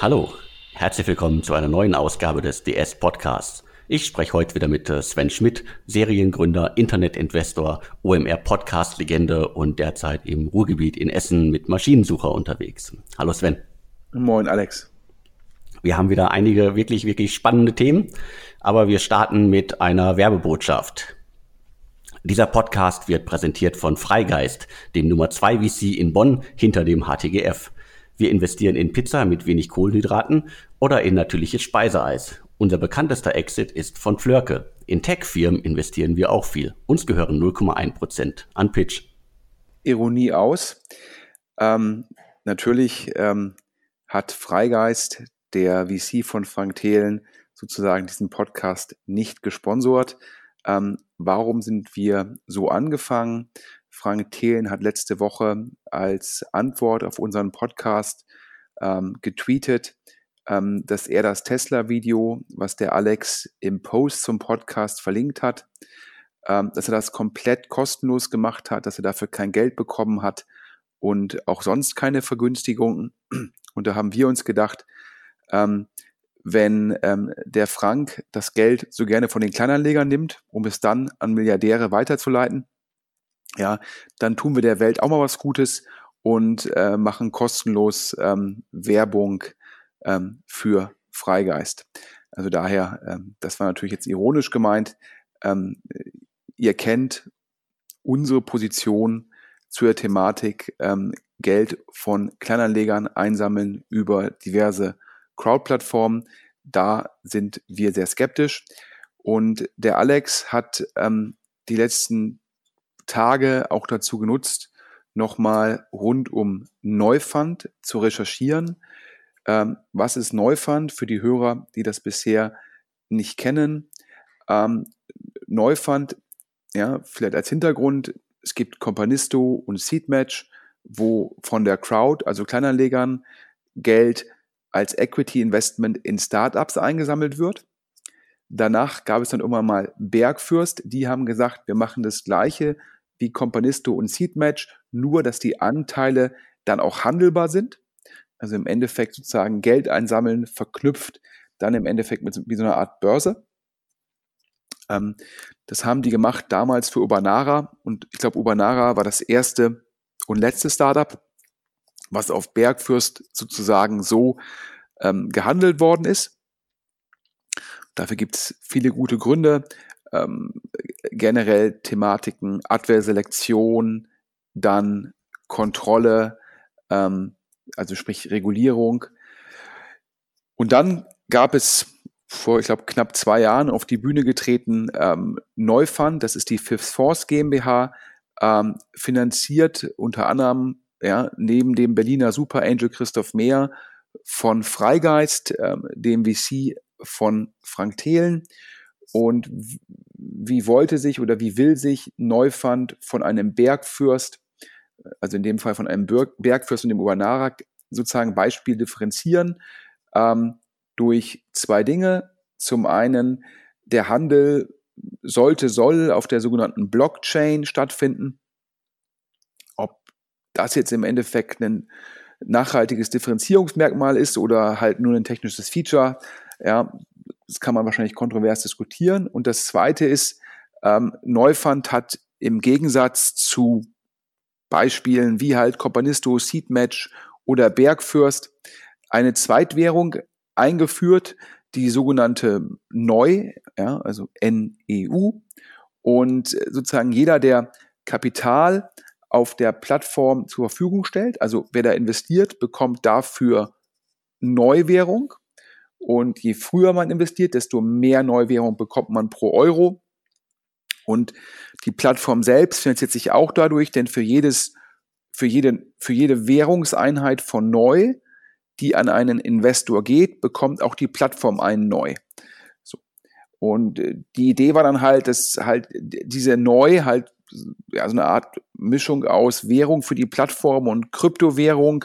Hallo, herzlich willkommen zu einer neuen Ausgabe des DS Podcasts. Ich spreche heute wieder mit äh, Sven Schmidt, Seriengründer, Internetinvestor, OMR Podcast-Legende und derzeit im Ruhrgebiet in Essen mit Maschinensucher unterwegs. Hallo Sven. Moin Alex. Wir haben wieder einige wirklich, wirklich spannende Themen, aber wir starten mit einer Werbebotschaft. Dieser Podcast wird präsentiert von Freigeist, dem Nummer 2 VC in Bonn hinter dem HTGF. Wir investieren in Pizza mit wenig Kohlenhydraten oder in natürliches Speiseeis. Unser bekanntester Exit ist von Flörke. In Tech-Firmen investieren wir auch viel. Uns gehören 0,1 Prozent an Pitch. Ironie aus. Ähm, natürlich ähm, hat Freigeist, der VC von Frank Thelen, sozusagen diesen Podcast nicht gesponsort. Ähm, warum sind wir so angefangen? Frank Thelen hat letzte Woche als Antwort auf unseren Podcast ähm, getweetet, ähm, dass er das Tesla-Video, was der Alex im Post zum Podcast verlinkt hat, ähm, dass er das komplett kostenlos gemacht hat, dass er dafür kein Geld bekommen hat und auch sonst keine Vergünstigungen. Und da haben wir uns gedacht, ähm, wenn ähm, der Frank das Geld so gerne von den Kleinanlegern nimmt, um es dann an Milliardäre weiterzuleiten, ja, dann tun wir der Welt auch mal was Gutes und äh, machen kostenlos ähm, Werbung ähm, für Freigeist. Also daher, ähm, das war natürlich jetzt ironisch gemeint. Ähm, ihr kennt unsere Position zur Thematik ähm, Geld von Kleinanlegern einsammeln über diverse Crowd-Plattformen. Da sind wir sehr skeptisch. Und der Alex hat ähm, die letzten Tage auch dazu genutzt, nochmal rund um Neufund zu recherchieren. Ähm, was ist Neufund für die Hörer, die das bisher nicht kennen? Ähm, Neufund, ja, vielleicht als Hintergrund, es gibt Companisto und Seedmatch, wo von der Crowd, also Kleinanlegern, Geld als Equity Investment in Startups eingesammelt wird. Danach gab es dann immer mal Bergfürst, die haben gesagt, wir machen das Gleiche wie Companisto und Seedmatch, nur dass die Anteile dann auch handelbar sind. Also im Endeffekt sozusagen Geld einsammeln, verknüpft dann im Endeffekt mit wie so einer Art Börse. Ähm, das haben die gemacht damals für Ubanara und ich glaube, Ubanara war das erste und letzte Startup, was auf Bergfürst sozusagen so ähm, gehandelt worden ist. Dafür gibt es viele gute Gründe ähm, generell Thematiken Adverselektion, dann Kontrolle, ähm, also sprich Regulierung. Und dann gab es vor, ich glaube, knapp zwei Jahren auf die Bühne getreten ähm, Neufund, das ist die Fifth Force GmbH, ähm, finanziert unter anderem ja, neben dem Berliner Super Angel Christoph Mehr von Freigeist, ähm, dem VC von Frank Thelen und wie wollte sich oder wie will sich Neufund von einem Bergfürst, also in dem Fall von einem Bergfürst und dem Ubanara, sozusagen Beispiel differenzieren ähm, durch zwei Dinge. Zum einen, der Handel sollte, soll auf der sogenannten Blockchain stattfinden. Ob das jetzt im Endeffekt ein nachhaltiges Differenzierungsmerkmal ist oder halt nur ein technisches Feature, ja, das kann man wahrscheinlich kontrovers diskutieren. Und das Zweite ist, ähm, Neufund hat im Gegensatz zu Beispielen wie halt Companisto, Seedmatch oder Bergfürst eine Zweitwährung eingeführt, die sogenannte Neu, ja, also NEU. Und sozusagen jeder, der Kapital auf der Plattform zur Verfügung stellt, also wer da investiert, bekommt dafür Neuwährung. Und je früher man investiert, desto mehr Neuwährung bekommt man pro Euro. Und die Plattform selbst finanziert sich auch dadurch, denn für jedes, für jede, für jede Währungseinheit von neu, die an einen Investor geht, bekommt auch die Plattform einen neu. So. Und äh, die Idee war dann halt, dass halt diese neu halt ja, so eine Art Mischung aus Währung für die Plattform und Kryptowährung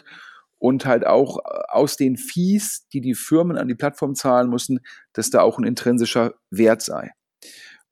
und halt auch äh, aus den Fees, die die Firmen an die Plattform zahlen müssen, dass da auch ein intrinsischer Wert sei.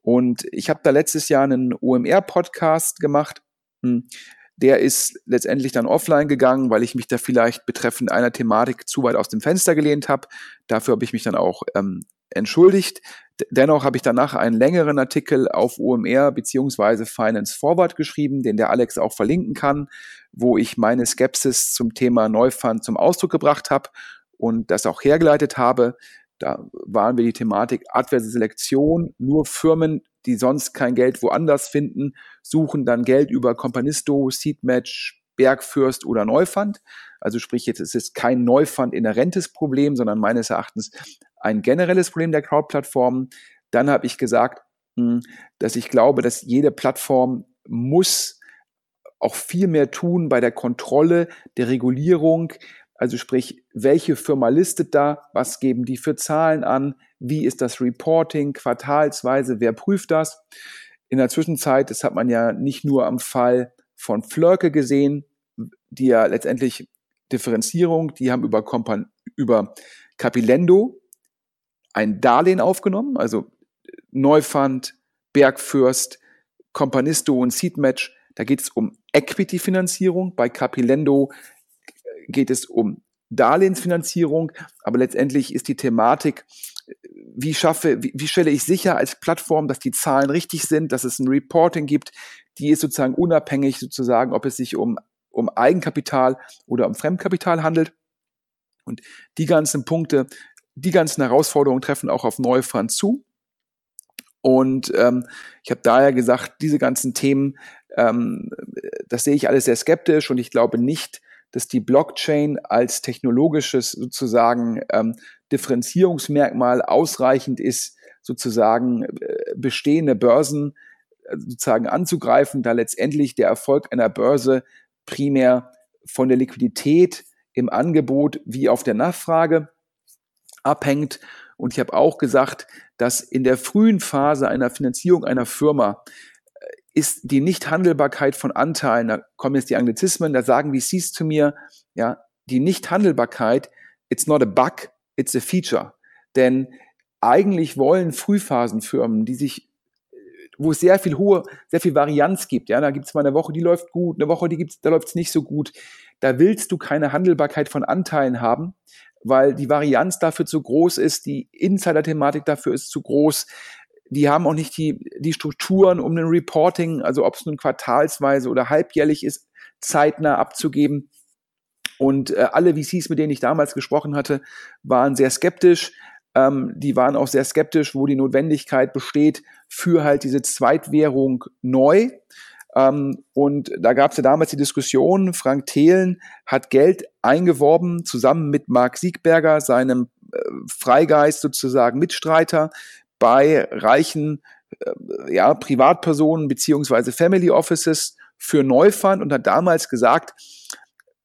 Und ich habe da letztes Jahr einen OMR-Podcast gemacht. Hm, der ist letztendlich dann offline gegangen, weil ich mich da vielleicht betreffend einer Thematik zu weit aus dem Fenster gelehnt habe. Dafür habe ich mich dann auch ähm, entschuldigt. Dennoch habe ich danach einen längeren Artikel auf OMR beziehungsweise Finance Forward geschrieben, den der Alex auch verlinken kann, wo ich meine Skepsis zum Thema Neufund zum Ausdruck gebracht habe und das auch hergeleitet habe. Da waren wir die Thematik adverse Selektion. Nur Firmen, die sonst kein Geld woanders finden, suchen dann Geld über Companisto, Seedmatch, Bergfürst oder Neufund. Also sprich, jetzt ist es kein Neufund inhärentes Problem, sondern meines Erachtens ein generelles Problem der Crowd-Plattformen. Dann habe ich gesagt, hm, dass ich glaube, dass jede Plattform muss auch viel mehr tun bei der Kontrolle der Regulierung. Also sprich, welche Firma listet da? Was geben die für Zahlen an? Wie ist das Reporting quartalsweise? Wer prüft das? In der Zwischenzeit, das hat man ja nicht nur am Fall von Flörke gesehen, die ja letztendlich Differenzierung, die haben über, Kompan über Capilendo ein Darlehen aufgenommen, also Neufund, Bergfürst, Companisto und Seedmatch. Da geht es um Equity-Finanzierung. Bei Capilendo geht es um Darlehensfinanzierung, aber letztendlich ist die Thematik, wie schaffe, wie, wie stelle ich sicher als Plattform, dass die Zahlen richtig sind, dass es ein Reporting gibt, die ist sozusagen unabhängig sozusagen, ob es sich um, um Eigenkapital oder um Fremdkapital handelt. Und die ganzen Punkte die ganzen Herausforderungen treffen auch auf Neufund zu. Und ähm, ich habe daher gesagt, diese ganzen Themen, ähm, das sehe ich alles sehr skeptisch und ich glaube nicht, dass die Blockchain als technologisches sozusagen ähm, Differenzierungsmerkmal ausreichend ist, sozusagen äh, bestehende Börsen äh, sozusagen anzugreifen, da letztendlich der Erfolg einer Börse primär von der Liquidität im Angebot wie auf der Nachfrage abhängt. Und ich habe auch gesagt, dass in der frühen Phase einer Finanzierung einer Firma äh, ist die Nichthandelbarkeit von Anteilen, da kommen jetzt die Anglizismen, da sagen VCs zu mir, ja, die Nichthandelbarkeit, it's not a bug, it's a feature. Denn eigentlich wollen Frühphasenfirmen, die sich wo es sehr viel hohe, sehr viel Varianz gibt. Ja, da gibt es mal eine Woche, die läuft gut, eine Woche, die gibt's, da läuft es nicht so gut. Da willst du keine Handelbarkeit von Anteilen haben, weil die Varianz dafür zu groß ist, die Insider-Thematik dafür ist zu groß. Die haben auch nicht die, die Strukturen, um ein Reporting, also ob es nun quartalsweise oder halbjährlich ist, zeitnah abzugeben. Und äh, alle VCs, mit denen ich damals gesprochen hatte, waren sehr skeptisch. Ähm, die waren auch sehr skeptisch, wo die Notwendigkeit besteht für halt diese Zweitwährung neu. Ähm, und da gab es ja damals die Diskussion, Frank Thelen hat Geld eingeworben, zusammen mit Marc Siegberger, seinem äh, Freigeist sozusagen Mitstreiter, bei reichen äh, ja, Privatpersonen beziehungsweise Family Offices für Neufund und hat damals gesagt,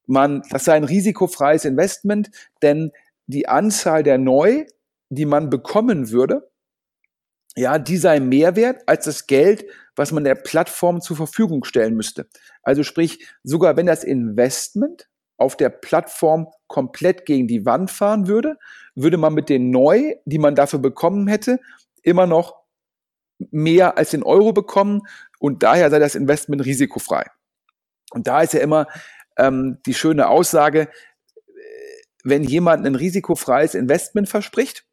man, das sei ein risikofreies Investment, denn die Anzahl der Neu, die man bekommen würde, ja, die sei mehr wert als das Geld, was man der Plattform zur Verfügung stellen müsste. Also sprich, sogar wenn das Investment auf der Plattform komplett gegen die Wand fahren würde, würde man mit den Neu, die man dafür bekommen hätte, immer noch mehr als den Euro bekommen und daher sei das Investment risikofrei. Und da ist ja immer ähm, die schöne Aussage, wenn jemand ein risikofreies Investment verspricht,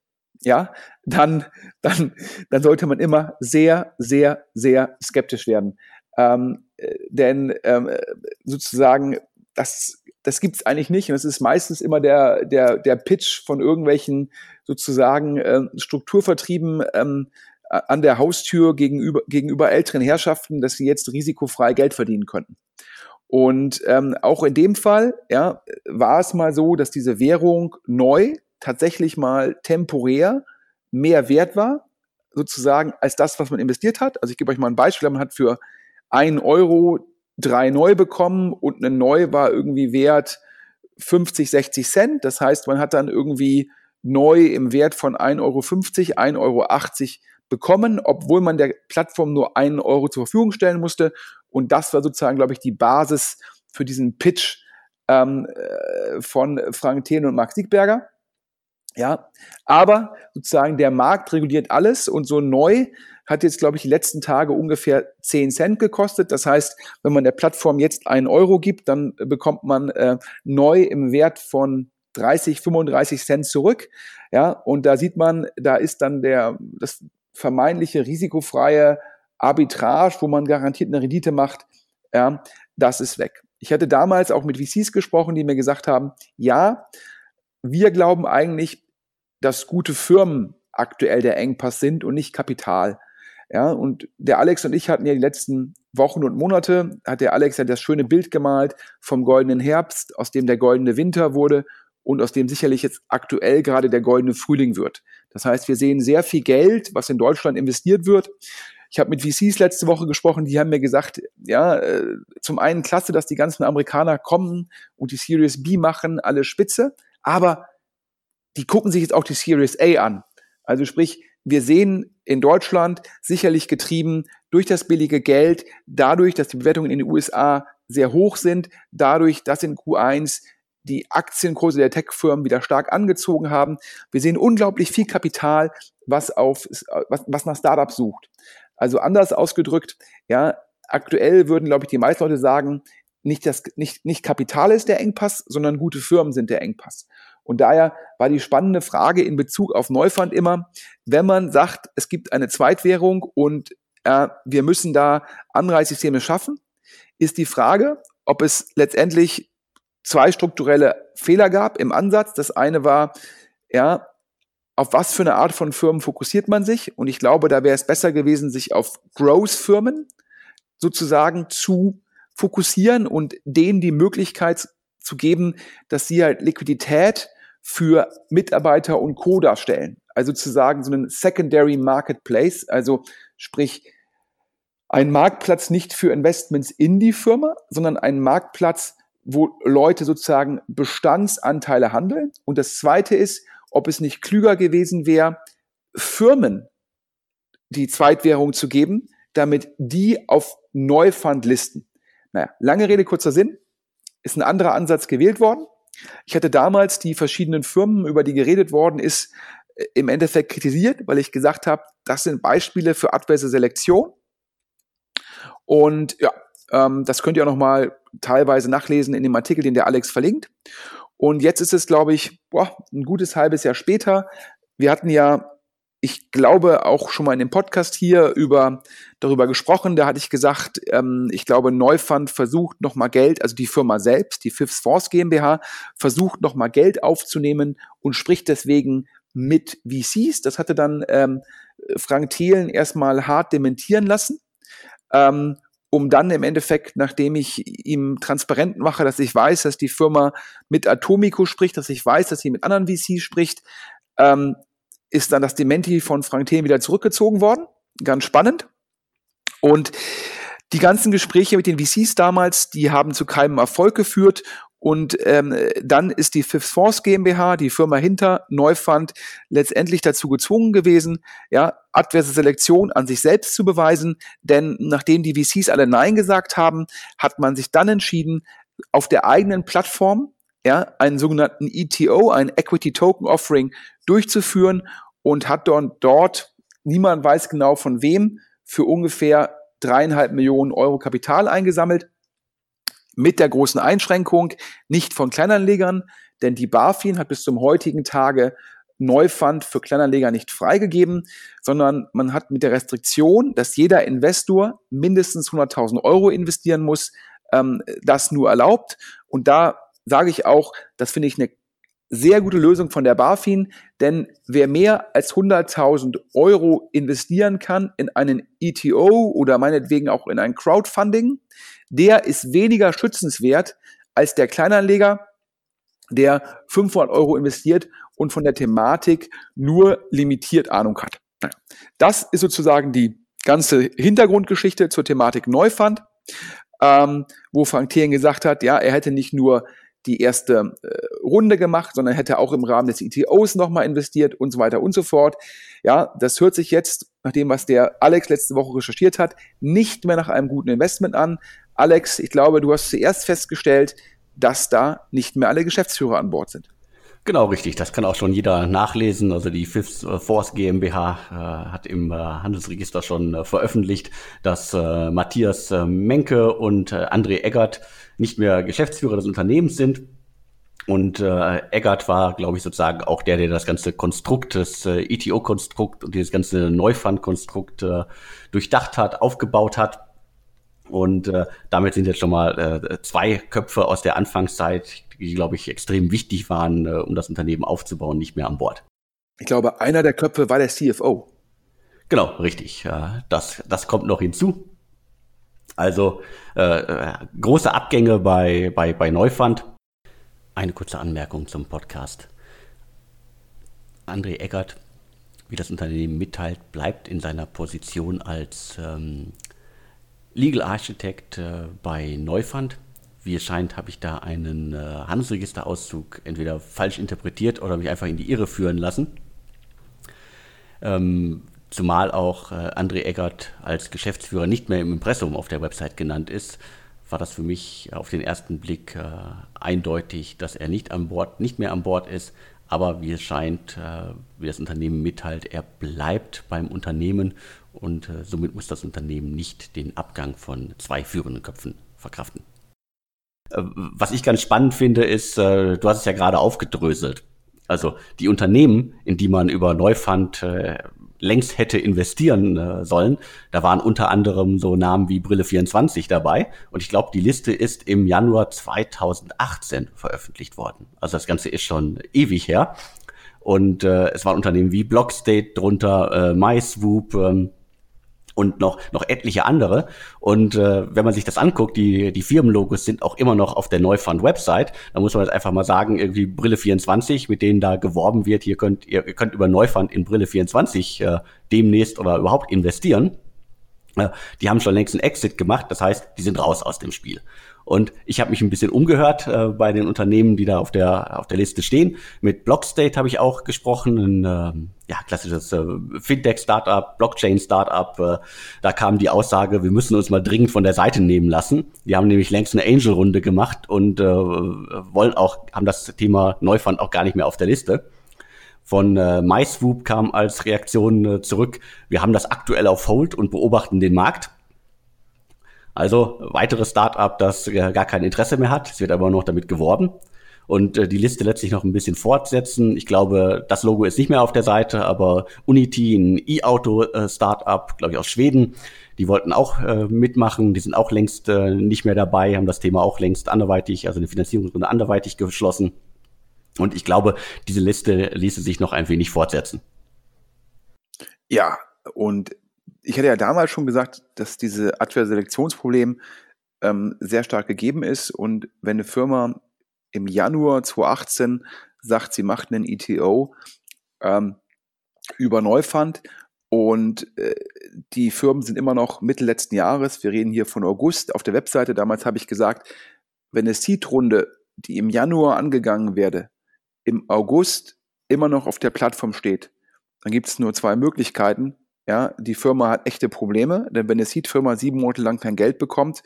ja, dann, dann, dann sollte man immer sehr, sehr, sehr skeptisch werden. Ähm, äh, denn ähm, sozusagen, das, das gibt es eigentlich nicht. Und es ist meistens immer der, der, der Pitch von irgendwelchen sozusagen äh, Strukturvertrieben ähm, an der Haustür gegenüber, gegenüber älteren Herrschaften, dass sie jetzt risikofrei Geld verdienen könnten. Und ähm, auch in dem Fall ja, war es mal so, dass diese Währung neu tatsächlich mal temporär mehr wert war, sozusagen, als das, was man investiert hat. Also ich gebe euch mal ein Beispiel, man hat für einen Euro drei neu bekommen und eine neu war irgendwie wert 50, 60 Cent. Das heißt, man hat dann irgendwie neu im Wert von 1,50 Euro, 1,80 Euro bekommen, obwohl man der Plattform nur einen Euro zur Verfügung stellen musste. Und das war sozusagen, glaube ich, die Basis für diesen Pitch ähm, äh, von Frank Thelen und Max Siegberger. Ja, aber sozusagen der Markt reguliert alles und so neu hat jetzt, glaube ich, die letzten Tage ungefähr 10 Cent gekostet. Das heißt, wenn man der Plattform jetzt einen Euro gibt, dann bekommt man äh, neu im Wert von 30, 35 Cent zurück. Ja, und da sieht man, da ist dann der, das vermeintliche risikofreie Arbitrage, wo man garantiert eine Rendite macht, ja, das ist weg. Ich hatte damals auch mit VCs gesprochen, die mir gesagt haben, ja, wir glauben eigentlich, dass gute Firmen aktuell der Engpass sind und nicht Kapital. Ja, und der Alex und ich hatten ja die letzten Wochen und Monate, hat der Alex ja das schöne Bild gemalt vom goldenen Herbst, aus dem der goldene Winter wurde und aus dem sicherlich jetzt aktuell gerade der goldene Frühling wird. Das heißt, wir sehen sehr viel Geld, was in Deutschland investiert wird. Ich habe mit VCs letzte Woche gesprochen, die haben mir gesagt, ja, äh, zum einen klasse, dass die ganzen Amerikaner kommen und die Series B machen, alle spitze, aber die gucken sich jetzt auch die Series A an. Also sprich, wir sehen in Deutschland sicherlich getrieben durch das billige Geld, dadurch, dass die Bewertungen in den USA sehr hoch sind, dadurch, dass in Q1 die Aktienkurse der Tech-Firmen wieder stark angezogen haben. Wir sehen unglaublich viel Kapital, was auf, was, was nach Startups sucht. Also anders ausgedrückt, ja, aktuell würden, glaube ich, die meisten Leute sagen, nicht, das, nicht, nicht Kapital ist der Engpass, sondern gute Firmen sind der Engpass. Und daher war die spannende Frage in Bezug auf Neufund immer, wenn man sagt, es gibt eine Zweitwährung und äh, wir müssen da Anreizsysteme schaffen, ist die Frage, ob es letztendlich zwei strukturelle Fehler gab im Ansatz. Das eine war, ja, auf was für eine Art von Firmen fokussiert man sich? Und ich glaube, da wäre es besser gewesen, sich auf Growth-Firmen sozusagen zu fokussieren und denen die Möglichkeit zu geben, dass sie halt Liquidität für Mitarbeiter und Co. darstellen. Also zu sagen, so einen Secondary Marketplace, also sprich ein Marktplatz nicht für Investments in die Firma, sondern ein Marktplatz, wo Leute sozusagen Bestandsanteile handeln. Und das Zweite ist, ob es nicht klüger gewesen wäre, Firmen die Zweitwährung zu geben, damit die auf Neufund listen. Naja, lange Rede, kurzer Sinn, ist ein anderer Ansatz gewählt worden. Ich hatte damals die verschiedenen Firmen, über die geredet worden ist, äh, im Endeffekt kritisiert, weil ich gesagt habe, das sind Beispiele für adverse Selektion. Und ja, ähm, das könnt ihr auch nochmal teilweise nachlesen in dem Artikel, den der Alex verlinkt. Und jetzt ist es, glaube ich, boah, ein gutes halbes Jahr später. Wir hatten ja ich glaube, auch schon mal in dem Podcast hier über, darüber gesprochen. Da hatte ich gesagt, ähm, ich glaube, Neufund versucht nochmal Geld, also die Firma selbst, die Fifth Force GmbH, versucht nochmal Geld aufzunehmen und spricht deswegen mit VCs. Das hatte dann ähm, Frank Thelen erstmal hart dementieren lassen. Ähm, um dann im Endeffekt, nachdem ich ihm transparent mache, dass ich weiß, dass die Firma mit Atomico spricht, dass ich weiß, dass sie mit anderen VCs spricht, ähm, ist dann das Dementi von Frank Thelen wieder zurückgezogen worden. Ganz spannend. Und die ganzen Gespräche mit den VCs damals, die haben zu keinem Erfolg geführt. Und ähm, dann ist die Fifth Force GmbH, die Firma hinter Neufund, letztendlich dazu gezwungen gewesen, ja, adverse Selektion an sich selbst zu beweisen. Denn nachdem die VCs alle Nein gesagt haben, hat man sich dann entschieden, auf der eigenen Plattform ja, einen sogenannten ETO, ein Equity Token Offering durchzuführen und hat dort, niemand weiß genau von wem, für ungefähr dreieinhalb Millionen Euro Kapital eingesammelt. Mit der großen Einschränkung, nicht von Kleinanlegern, denn die BaFin hat bis zum heutigen Tage Neufund für Kleinanleger nicht freigegeben, sondern man hat mit der Restriktion, dass jeder Investor mindestens 100.000 Euro investieren muss, ähm, das nur erlaubt. Und da sage ich auch, das finde ich eine sehr gute Lösung von der BaFin, denn wer mehr als 100.000 Euro investieren kann in einen ETO oder meinetwegen auch in ein Crowdfunding, der ist weniger schützenswert als der Kleinanleger, der 500 Euro investiert und von der Thematik nur limitiert Ahnung hat. Das ist sozusagen die ganze Hintergrundgeschichte zur Thematik Neufund, ähm, wo Frank Thien gesagt hat, ja, er hätte nicht nur die erste äh, Runde gemacht, sondern hätte auch im Rahmen des ETOs nochmal investiert und so weiter und so fort. Ja, das hört sich jetzt, nach dem, was der Alex letzte Woche recherchiert hat, nicht mehr nach einem guten Investment an. Alex, ich glaube, du hast zuerst festgestellt, dass da nicht mehr alle Geschäftsführer an Bord sind. Genau, richtig. Das kann auch schon jeder nachlesen. Also die Fifth Force GmbH äh, hat im äh, Handelsregister schon äh, veröffentlicht, dass äh, Matthias äh, Menke und äh, André Eggert nicht mehr Geschäftsführer des Unternehmens sind. Und äh, Eggert war, glaube ich, sozusagen auch der, der das ganze Konstrukt, das äh, ETO-Konstrukt und dieses ganze Neufund-Konstrukt äh, durchdacht hat, aufgebaut hat. Und äh, damit sind jetzt schon mal äh, zwei Köpfe aus der Anfangszeit, die, glaube ich, extrem wichtig waren, äh, um das Unternehmen aufzubauen, nicht mehr an Bord. Ich glaube, einer der Köpfe war der CFO. Genau, richtig. Äh, das, das kommt noch hinzu. Also äh, äh, große Abgänge bei, bei, bei Neufund. Eine kurze Anmerkung zum Podcast. André Eggert, wie das Unternehmen mitteilt, bleibt in seiner Position als ähm, Legal Architect äh, bei Neufund. Wie es scheint, habe ich da einen äh, Handelsregisterauszug entweder falsch interpretiert oder mich einfach in die Irre führen lassen. Ähm, zumal auch äh, André Eggert als Geschäftsführer nicht mehr im Impressum auf der Website genannt ist, war das für mich auf den ersten Blick äh, eindeutig, dass er nicht an Bord, nicht mehr an Bord ist. Aber wie es scheint, äh, wie das Unternehmen mitteilt, er bleibt beim Unternehmen und äh, somit muss das Unternehmen nicht den Abgang von zwei führenden Köpfen verkraften. Äh, was ich ganz spannend finde, ist, äh, du hast es ja gerade aufgedröselt. Also die Unternehmen, in die man über Neufund äh, längst hätte investieren äh, sollen. Da waren unter anderem so Namen wie Brille24 dabei. Und ich glaube, die Liste ist im Januar 2018 veröffentlicht worden. Also das Ganze ist schon ewig her. Und äh, es waren Unternehmen wie Blockstate drunter, äh, MySwoop, ähm, und noch, noch etliche andere. Und äh, wenn man sich das anguckt, die, die Firmenlogos sind auch immer noch auf der Neufund-Website. Da muss man jetzt einfach mal sagen, irgendwie Brille 24, mit denen da geworben wird, hier könnt ihr, könnt über Neufund in Brille 24 äh, demnächst oder überhaupt investieren. Äh, die haben schon längst einen Exit gemacht, das heißt, die sind raus aus dem Spiel. Und ich habe mich ein bisschen umgehört äh, bei den Unternehmen, die da auf der auf der Liste stehen. Mit Blockstate habe ich auch gesprochen, ein äh, ja, klassisches äh, Fintech-Startup, Blockchain-Startup. Äh, da kam die Aussage, wir müssen uns mal dringend von der Seite nehmen lassen. Die haben nämlich längst eine Angel-Runde gemacht und äh, wollen auch haben das Thema Neufund auch gar nicht mehr auf der Liste. Von äh, MySwoop kam als Reaktion äh, zurück, wir haben das aktuell auf Hold und beobachten den Markt. Also weiteres Startup, das äh, gar kein Interesse mehr hat. Es wird aber noch damit geworben. Und äh, die Liste lässt sich noch ein bisschen fortsetzen. Ich glaube, das Logo ist nicht mehr auf der Seite, aber Unity, ein E-Auto-Startup, äh, glaube ich, aus Schweden, die wollten auch äh, mitmachen. Die sind auch längst äh, nicht mehr dabei, haben das Thema auch längst anderweitig, also eine Finanzierungsrunde anderweitig geschlossen. Und ich glaube, diese Liste ließe sich noch ein wenig fortsetzen. Ja, und ich hatte ja damals schon gesagt, dass diese Selektionsproblem ähm, sehr stark gegeben ist. Und wenn eine Firma im Januar 2018 sagt, sie macht einen ETO ähm, über Neufund und äh, die Firmen sind immer noch Mitte letzten Jahres. Wir reden hier von August auf der Webseite. Damals habe ich gesagt, wenn eine Seed-Runde, die im Januar angegangen werde, im August immer noch auf der Plattform steht, dann gibt es nur zwei Möglichkeiten. Ja, die Firma hat echte Probleme, denn wenn eine Seed-Firma sieben Monate lang kein Geld bekommt,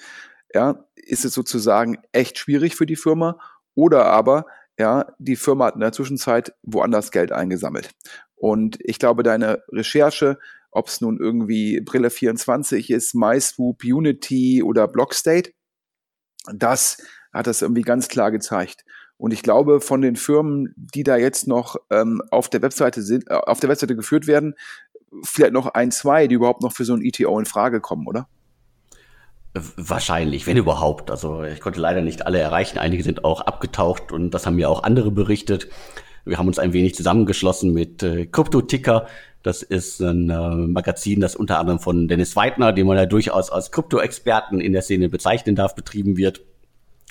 ja, ist es sozusagen echt schwierig für die Firma. Oder aber, ja, die Firma hat in der Zwischenzeit woanders Geld eingesammelt. Und ich glaube, deine Recherche, ob es nun irgendwie Brille 24 ist, MySwoop, Unity oder Blockstate, das hat das irgendwie ganz klar gezeigt. Und ich glaube, von den Firmen, die da jetzt noch ähm, auf der Webseite sind, äh, auf der Webseite geführt werden, vielleicht noch ein, zwei, die überhaupt noch für so ein ETO in Frage kommen, oder? Wahrscheinlich, wenn überhaupt. Also ich konnte leider nicht alle erreichen. Einige sind auch abgetaucht und das haben mir auch andere berichtet. Wir haben uns ein wenig zusammengeschlossen mit äh, Crypto-Ticker. Das ist ein äh, Magazin, das unter anderem von Dennis Weidner, den man ja durchaus als Krypto-Experten in der Szene bezeichnen darf, betrieben wird.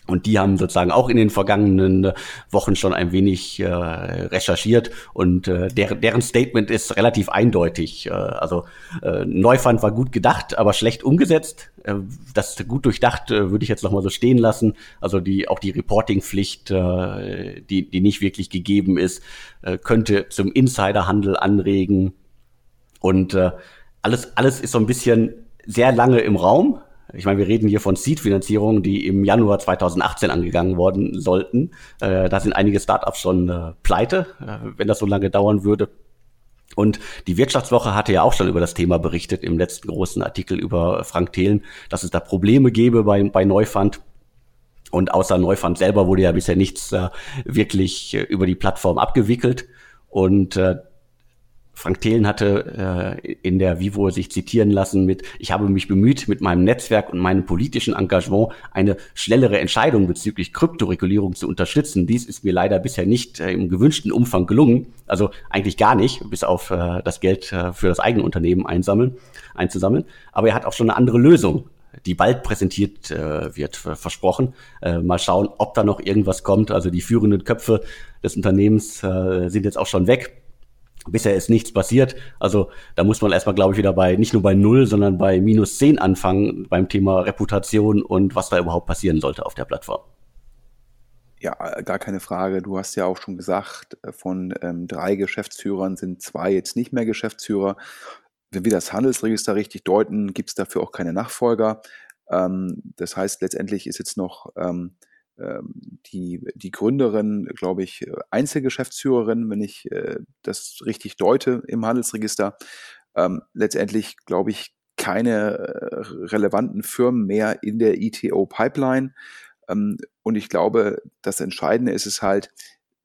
Und die haben sozusagen auch in den vergangenen äh, Wochen schon ein wenig äh, recherchiert und äh, der, deren Statement ist relativ eindeutig. Äh, also äh, Neufund war gut gedacht, aber schlecht umgesetzt. Äh, das gut durchdacht äh, würde ich jetzt nochmal so stehen lassen. Also die auch die Reportingpflicht, äh, die, die nicht wirklich gegeben ist, äh, könnte zum Insiderhandel anregen. Und äh, alles, alles ist so ein bisschen sehr lange im Raum ich meine, wir reden hier von Seed-Finanzierungen, die im Januar 2018 angegangen worden sollten. Äh, da sind einige Startups schon äh, pleite, äh, wenn das so lange dauern würde. Und die Wirtschaftswoche hatte ja auch schon über das Thema berichtet im letzten großen Artikel über Frank Thelen, dass es da Probleme gäbe bei, bei Neufund. Und außer Neufund selber wurde ja bisher nichts äh, wirklich äh, über die Plattform abgewickelt. Und äh, Frank Thelen hatte äh, in der Vivo sich zitieren lassen mit, ich habe mich bemüht, mit meinem Netzwerk und meinem politischen Engagement eine schnellere Entscheidung bezüglich Kryptoregulierung zu unterstützen. Dies ist mir leider bisher nicht äh, im gewünschten Umfang gelungen. Also eigentlich gar nicht, bis auf äh, das Geld äh, für das eigene Unternehmen einsammeln, einzusammeln. Aber er hat auch schon eine andere Lösung die bald präsentiert äh, wird, versprochen. Äh, mal schauen, ob da noch irgendwas kommt. Also die führenden Köpfe des Unternehmens äh, sind jetzt auch schon weg. Bisher ist nichts passiert. Also da muss man erstmal, glaube ich, wieder bei nicht nur bei null, sondern bei minus zehn anfangen beim Thema Reputation und was da überhaupt passieren sollte auf der Plattform. Ja, gar keine Frage. Du hast ja auch schon gesagt, von ähm, drei Geschäftsführern sind zwei jetzt nicht mehr Geschäftsführer. Wenn wir das Handelsregister richtig deuten, gibt es dafür auch keine Nachfolger. Ähm, das heißt, letztendlich ist jetzt noch ähm, die, die Gründerin, glaube ich, Einzelgeschäftsführerin, wenn ich äh, das richtig deute im Handelsregister. Ähm, letztendlich, glaube ich, keine äh, relevanten Firmen mehr in der ITO-Pipeline. Ähm, und ich glaube, das Entscheidende ist es halt,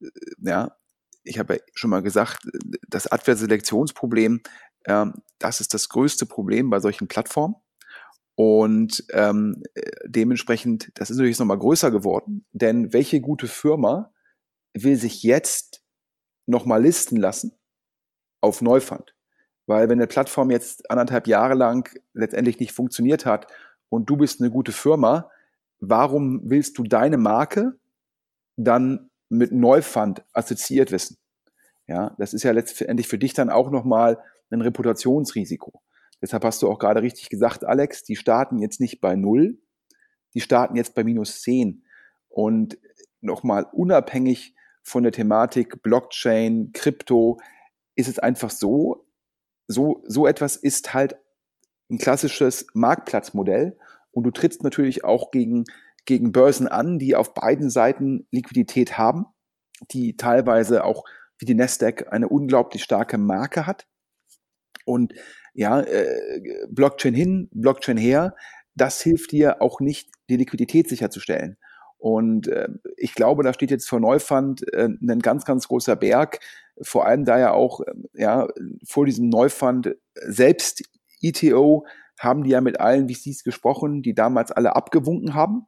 äh, ja, ich habe ja schon mal gesagt, das Adverselektionsproblem, äh, das ist das größte Problem bei solchen Plattformen. Und ähm, dementsprechend, das ist natürlich nochmal größer geworden, denn welche gute Firma will sich jetzt nochmal listen lassen auf Neufund? Weil wenn eine Plattform jetzt anderthalb Jahre lang letztendlich nicht funktioniert hat und du bist eine gute Firma, warum willst du deine Marke dann mit Neufund assoziiert wissen? Ja, das ist ja letztendlich für dich dann auch nochmal ein Reputationsrisiko. Deshalb hast du auch gerade richtig gesagt, Alex, die starten jetzt nicht bei null, die starten jetzt bei minus zehn. Und nochmal unabhängig von der Thematik Blockchain, Krypto, ist es einfach so, so, so etwas ist halt ein klassisches Marktplatzmodell und du trittst natürlich auch gegen, gegen Börsen an, die auf beiden Seiten Liquidität haben, die teilweise auch wie die Nasdaq eine unglaublich starke Marke hat. Und ja, äh, Blockchain hin, Blockchain her, das hilft dir auch nicht, die Liquidität sicherzustellen. Und äh, ich glaube, da steht jetzt vor Neufund äh, ein ganz, ganz großer Berg, vor allem da ja auch äh, ja, vor diesem Neufund selbst ETO haben die ja mit allen VCs gesprochen, die damals alle abgewunken haben.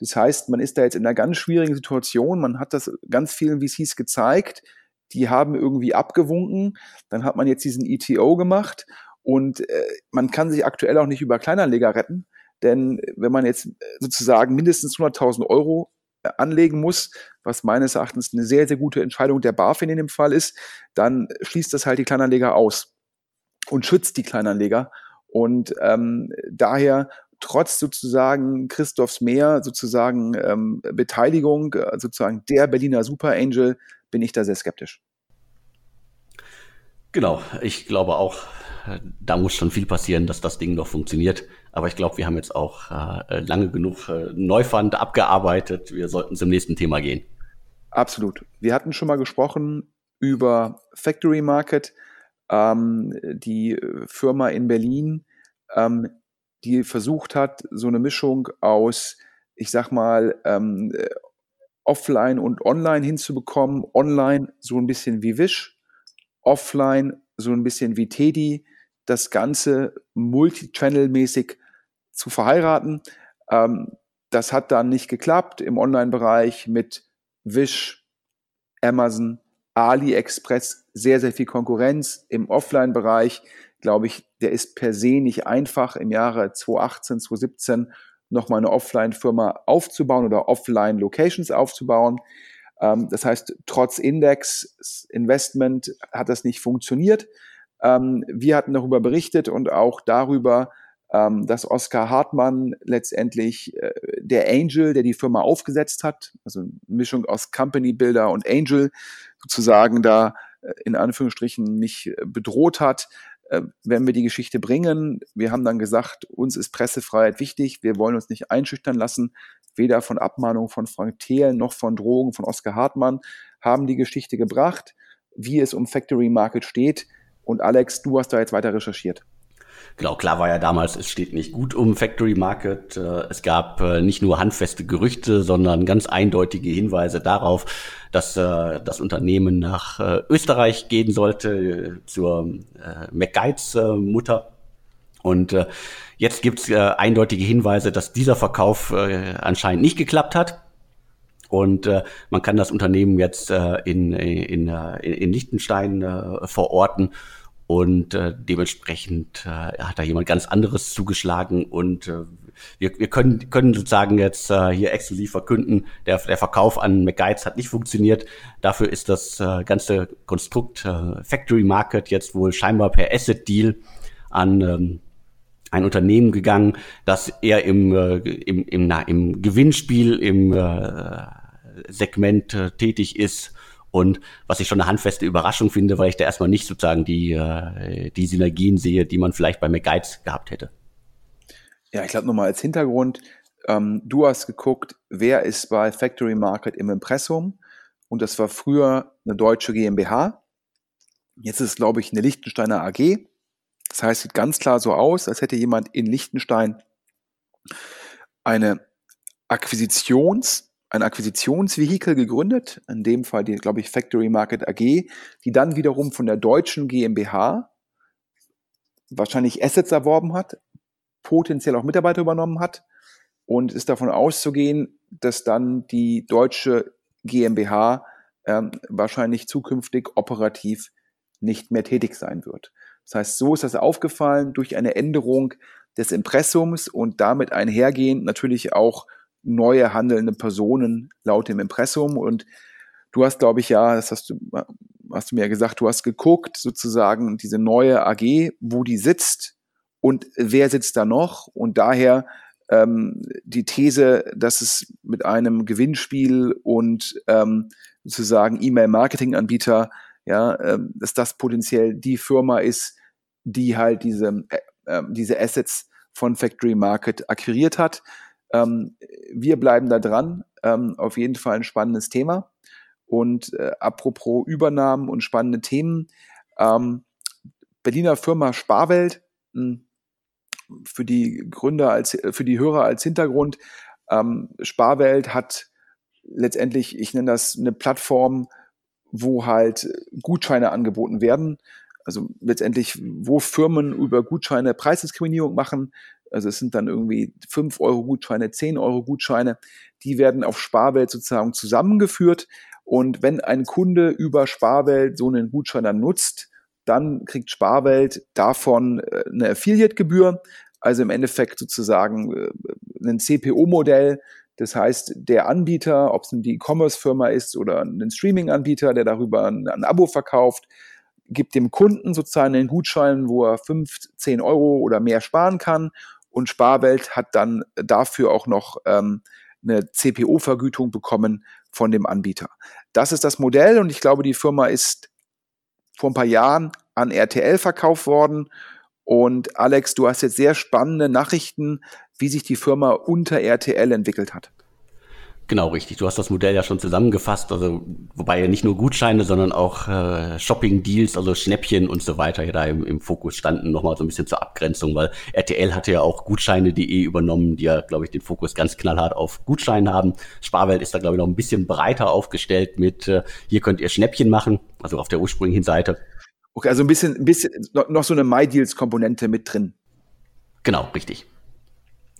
Das heißt, man ist da jetzt in einer ganz schwierigen Situation. Man hat das ganz vielen VCs gezeigt. Die haben irgendwie abgewunken. Dann hat man jetzt diesen ETO gemacht und äh, man kann sich aktuell auch nicht über Kleinanleger retten, denn wenn man jetzt äh, sozusagen mindestens 100.000 Euro äh, anlegen muss, was meines Erachtens eine sehr, sehr gute Entscheidung der BaFin in dem Fall ist, dann schließt das halt die Kleinanleger aus und schützt die Kleinanleger. Und ähm, daher trotz sozusagen Christophs Mehr sozusagen ähm, Beteiligung, äh, sozusagen der Berliner Super Angel, bin ich da sehr skeptisch. Genau, ich glaube auch, da muss schon viel passieren, dass das Ding noch funktioniert. Aber ich glaube, wir haben jetzt auch äh, lange genug äh, Neufund abgearbeitet. Wir sollten zum nächsten Thema gehen. Absolut. Wir hatten schon mal gesprochen über Factory Market, ähm, die Firma in Berlin, ähm, die versucht hat, so eine Mischung aus, ich sag mal, ähm, offline und online hinzubekommen. Online so ein bisschen wie Wish, offline so ein bisschen wie Teddy, das Ganze multichannel-mäßig zu verheiraten. Ähm, das hat dann nicht geklappt im Online-Bereich mit Wish, Amazon, AliExpress, sehr, sehr viel Konkurrenz. Im Offline-Bereich, glaube ich, der ist per se nicht einfach im Jahre 2018, 2017 nochmal eine Offline-Firma aufzubauen oder Offline-Locations aufzubauen. Ähm, das heißt, trotz Index-Investment hat das nicht funktioniert. Ähm, wir hatten darüber berichtet und auch darüber, ähm, dass Oskar Hartmann letztendlich äh, der Angel, der die Firma aufgesetzt hat, also eine Mischung aus Company Builder und Angel, sozusagen da äh, in Anführungsstrichen mich bedroht hat, äh, werden wir die Geschichte bringen. Wir haben dann gesagt, uns ist Pressefreiheit wichtig. Wir wollen uns nicht einschüchtern lassen. Weder von Abmahnungen von Frank Thelen noch von Drogen von Oskar Hartmann haben die Geschichte gebracht, wie es um Factory Market steht. Und Alex, du hast da jetzt weiter recherchiert. Genau, klar war ja damals, es steht nicht gut um Factory Market. Äh, es gab äh, nicht nur handfeste Gerüchte, sondern ganz eindeutige Hinweise darauf, dass äh, das Unternehmen nach Österreich gehen sollte, zur McGuides Mutter. Und jetzt gibt es eindeutige Hinweise, dass dieser Verkauf anscheinend nicht geklappt hat. Und man kann das Unternehmen jetzt in, in, in Liechtenstein verorten und äh, dementsprechend äh, hat da jemand ganz anderes zugeschlagen und äh, wir, wir können, können sozusagen jetzt äh, hier exklusiv verkünden, der, der Verkauf an McGuides hat nicht funktioniert. Dafür ist das äh, ganze Konstrukt äh, Factory Market jetzt wohl scheinbar per Asset Deal an ähm, ein Unternehmen gegangen, das eher im, äh, im, im, na, im Gewinnspiel, im äh, Segment äh, tätig ist und was ich schon eine handfeste Überraschung finde, weil ich da erstmal nicht sozusagen die, äh, die Synergien sehe, die man vielleicht bei McGuides gehabt hätte. Ja, ich glaube nochmal als Hintergrund, ähm, du hast geguckt, wer ist bei Factory Market im Impressum und das war früher eine deutsche GmbH. Jetzt ist es, glaube ich, eine Liechtensteiner AG. Das heißt, sieht ganz klar so aus, als hätte jemand in Liechtenstein eine Akquisitions- ein Akquisitionsvehikel gegründet, in dem Fall die, glaube ich, Factory Market AG, die dann wiederum von der deutschen GmbH wahrscheinlich Assets erworben hat, potenziell auch Mitarbeiter übernommen hat und ist davon auszugehen, dass dann die deutsche GmbH ähm, wahrscheinlich zukünftig operativ nicht mehr tätig sein wird. Das heißt, so ist das aufgefallen durch eine Änderung des Impressums und damit einhergehend natürlich auch neue handelnde Personen laut dem Impressum. Und du hast, glaube ich, ja, das hast du, hast du mir ja gesagt, du hast geguckt, sozusagen diese neue AG, wo die sitzt und wer sitzt da noch. Und daher ähm, die These, dass es mit einem Gewinnspiel und ähm, sozusagen E-Mail-Marketing-Anbieter, ja, ähm, dass das potenziell die Firma ist, die halt diese, äh, äh diese Assets von Factory Market akquiriert hat. Ähm, wir bleiben da dran. Ähm, auf jeden Fall ein spannendes Thema. Und äh, apropos Übernahmen und spannende Themen. Ähm, Berliner Firma Sparwelt, mh, hm, für die Gründer als, für die Hörer als Hintergrund. Ähm, Sparwelt hat letztendlich, ich nenne das eine Plattform, wo halt Gutscheine angeboten werden. Also letztendlich, wo Firmen über Gutscheine Preisdiskriminierung machen, also es sind dann irgendwie 5 Euro Gutscheine, 10 Euro Gutscheine, die werden auf Sparwelt sozusagen zusammengeführt. Und wenn ein Kunde über Sparwelt so einen Gutschein dann nutzt, dann kriegt Sparwelt davon äh, eine Affiliate-Gebühr, also im Endeffekt sozusagen äh, ein CPO-Modell. Das heißt, der Anbieter, ob es die E-Commerce-Firma ist oder ein Streaming-Anbieter, der darüber ein, ein Abo verkauft, gibt dem Kunden sozusagen einen Gutschein, wo er 5, 10 Euro oder mehr sparen kann und Sparwelt hat dann dafür auch noch ähm, eine CPO-Vergütung bekommen von dem Anbieter. Das ist das Modell und ich glaube, die Firma ist vor ein paar Jahren an RTL verkauft worden. Und Alex, du hast jetzt sehr spannende Nachrichten, wie sich die Firma unter RTL entwickelt hat. Genau, richtig. Du hast das Modell ja schon zusammengefasst, also wobei ja nicht nur Gutscheine, sondern auch äh, Shopping-Deals, also Schnäppchen und so weiter ja da im, im Fokus standen, nochmal so ein bisschen zur Abgrenzung, weil RTL hatte ja auch Gutscheine.de übernommen, die ja, glaube ich, den Fokus ganz knallhart auf Gutscheine haben. Sparwelt ist da, glaube ich, noch ein bisschen breiter aufgestellt mit, äh, hier könnt ihr Schnäppchen machen, also auf der ursprünglichen Seite. Okay, also ein bisschen, ein bisschen noch so eine MyDeals-Komponente mit drin. Genau, richtig.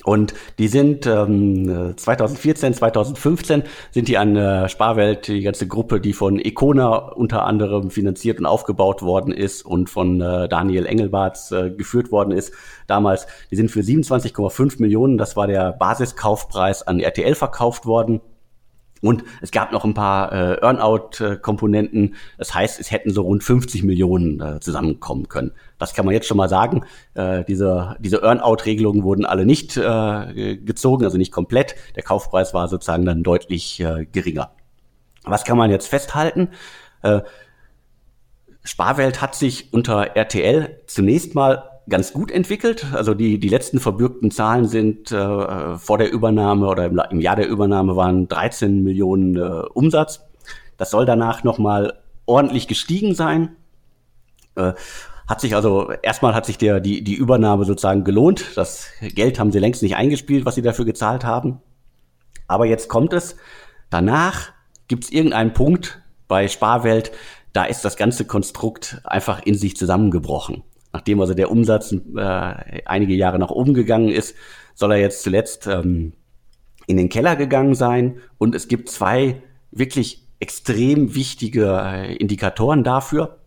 Und die sind ähm, 2014, 2015 sind die an äh, Sparwelt, die ganze Gruppe, die von Econa unter anderem finanziert und aufgebaut worden ist und von äh, Daniel Engelbarts äh, geführt worden ist. Damals, die sind für 27,5 Millionen, das war der Basiskaufpreis an RTL verkauft worden. Und es gab noch ein paar äh, Earnout-Komponenten. Das heißt, es hätten so rund 50 Millionen äh, zusammenkommen können. Das kann man jetzt schon mal sagen. Äh, diese diese Earnout-Regelungen wurden alle nicht äh, gezogen, also nicht komplett. Der Kaufpreis war sozusagen dann deutlich äh, geringer. Was kann man jetzt festhalten? Äh, Sparwelt hat sich unter RTL zunächst mal ganz gut entwickelt. Also die, die letzten verbürgten Zahlen sind äh, vor der Übernahme oder im, im, Jahr der Übernahme waren 13 Millionen äh, Umsatz. Das soll danach nochmal ordentlich gestiegen sein. Äh, hat sich also, erstmal hat sich der, die, die Übernahme sozusagen gelohnt. Das Geld haben sie längst nicht eingespielt, was sie dafür gezahlt haben. Aber jetzt kommt es. Danach gibt es irgendeinen Punkt bei Sparwelt, da ist das ganze Konstrukt einfach in sich zusammengebrochen. Nachdem also der Umsatz äh, einige Jahre nach oben gegangen ist, soll er jetzt zuletzt ähm, in den Keller gegangen sein. Und es gibt zwei wirklich extrem wichtige äh, Indikatoren dafür.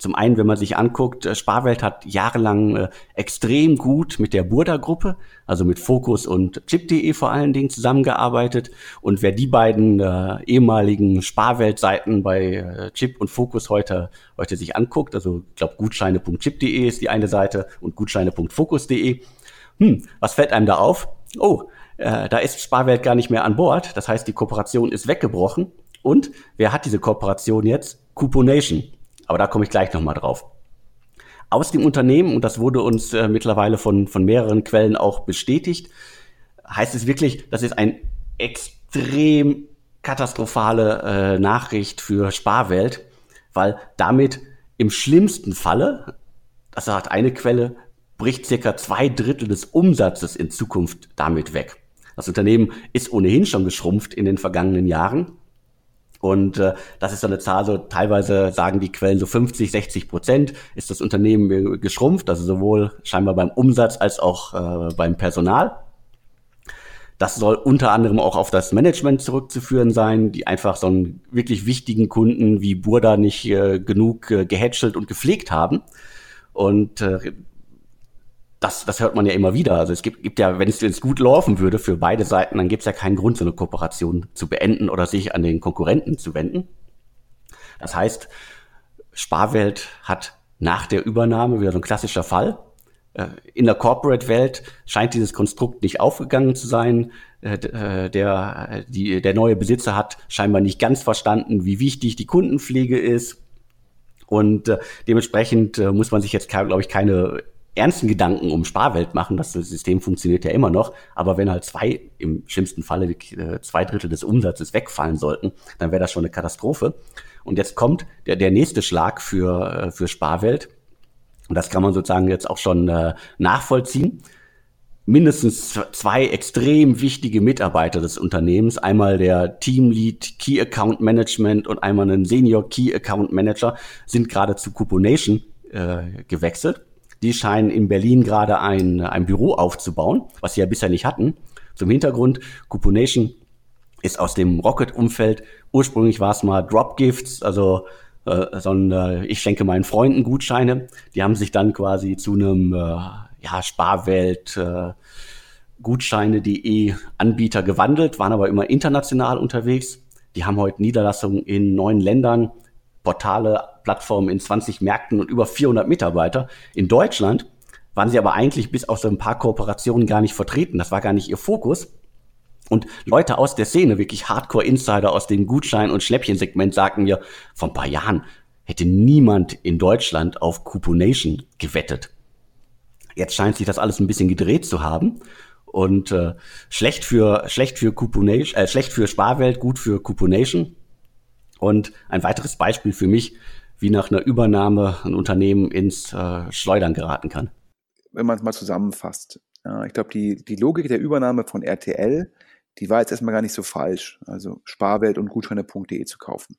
Zum einen, wenn man sich anguckt, äh, Sparwelt hat jahrelang äh, extrem gut mit der Burda-Gruppe, also mit Focus und Chip.de vor allen Dingen zusammengearbeitet. Und wer die beiden äh, ehemaligen Sparwelt-Seiten bei äh, Chip und Focus heute, heute sich anguckt, also ich glaube gutscheine.chip.de ist die eine Seite und gutscheine.focus.de, hm, was fällt einem da auf? Oh, da ist Sparwelt gar nicht mehr an Bord. Das heißt, die Kooperation ist weggebrochen. Und wer hat diese Kooperation jetzt? Couponation. Aber da komme ich gleich nochmal drauf. Aus dem Unternehmen, und das wurde uns äh, mittlerweile von, von mehreren Quellen auch bestätigt, heißt es wirklich, das ist ein extrem katastrophale äh, Nachricht für Sparwelt, weil damit im schlimmsten Falle, das sagt eine Quelle, bricht circa zwei Drittel des Umsatzes in Zukunft damit weg. Das Unternehmen ist ohnehin schon geschrumpft in den vergangenen Jahren und äh, das ist so eine Zahl, so teilweise sagen die Quellen so 50, 60 Prozent ist das Unternehmen geschrumpft, also sowohl scheinbar beim Umsatz als auch äh, beim Personal. Das soll unter anderem auch auf das Management zurückzuführen sein, die einfach so einen wirklich wichtigen Kunden wie Burda nicht äh, genug äh, gehätschelt und gepflegt haben. Und äh, das, das hört man ja immer wieder. Also es gibt, gibt ja, wenn es gut laufen würde für beide Seiten, dann gibt es ja keinen Grund, so eine Kooperation zu beenden oder sich an den Konkurrenten zu wenden. Das heißt, Sparwelt hat nach der Übernahme wieder so ein klassischer Fall. Äh, in der Corporate-Welt scheint dieses Konstrukt nicht aufgegangen zu sein. Äh, äh, der, die, der neue Besitzer hat scheinbar nicht ganz verstanden, wie wichtig die Kundenpflege ist. Und dementsprechend muss man sich jetzt, glaube ich, keine ernsten Gedanken um Sparwelt machen. Das System funktioniert ja immer noch. Aber wenn halt zwei, im schlimmsten Falle äh, zwei Drittel des Umsatzes wegfallen sollten, dann wäre das schon eine Katastrophe. Und jetzt kommt der, der nächste Schlag für, äh, für Sparwelt. Und das kann man sozusagen jetzt auch schon äh, nachvollziehen. Mindestens zwei extrem wichtige Mitarbeiter des Unternehmens, einmal der Teamlead Key Account Management und einmal ein Senior Key Account Manager, sind gerade zu Couponation äh, gewechselt. Die scheinen in Berlin gerade ein, ein Büro aufzubauen, was sie ja bisher nicht hatten. Zum Hintergrund, Couponation ist aus dem Rocket-Umfeld. Ursprünglich war es mal Drop-Gifts, also äh, so ein, äh, ich schenke meinen Freunden Gutscheine. Die haben sich dann quasi zu einem äh, ja, Sparwelt äh, Gutscheine.de Anbieter gewandelt, waren aber immer international unterwegs. Die haben heute Niederlassungen in neun Ländern, Portale, Plattformen in 20 Märkten und über 400 Mitarbeiter. In Deutschland waren sie aber eigentlich bis auf so ein paar Kooperationen gar nicht vertreten. Das war gar nicht ihr Fokus. Und Leute aus der Szene, wirklich Hardcore-Insider aus dem Gutschein- und Schnäppchensegment, sagten mir, vor ein paar Jahren hätte niemand in Deutschland auf Couponation gewettet. Jetzt scheint sich das alles ein bisschen gedreht zu haben. Und äh, schlecht für schlecht für Couponation, äh, schlecht für Sparwelt, gut für Couponation. Und ein weiteres Beispiel für mich, wie nach einer Übernahme ein Unternehmen ins äh, Schleudern geraten kann. Wenn man es mal zusammenfasst. Ja, ich glaube, die, die Logik der Übernahme von RTL, die war jetzt erstmal gar nicht so falsch. Also Sparwelt und Gutscheine.de zu kaufen.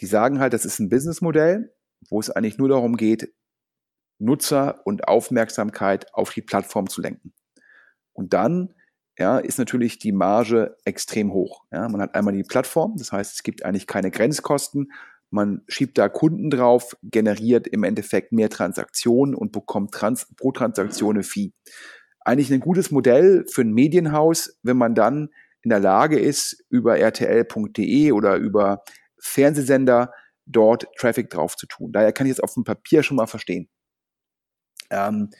Die sagen halt, das ist ein Businessmodell, wo es eigentlich nur darum geht, Nutzer und Aufmerksamkeit auf die Plattform zu lenken. Und dann ja, ist natürlich die Marge extrem hoch. Ja, man hat einmal die Plattform, das heißt, es gibt eigentlich keine Grenzkosten. Man schiebt da Kunden drauf, generiert im Endeffekt mehr Transaktionen und bekommt trans pro Transaktion eine Fee. Eigentlich ein gutes Modell für ein Medienhaus, wenn man dann in der Lage ist, über rtl.de oder über Fernsehsender dort Traffic drauf zu tun. Daher kann ich es auf dem Papier schon mal verstehen. Ähm,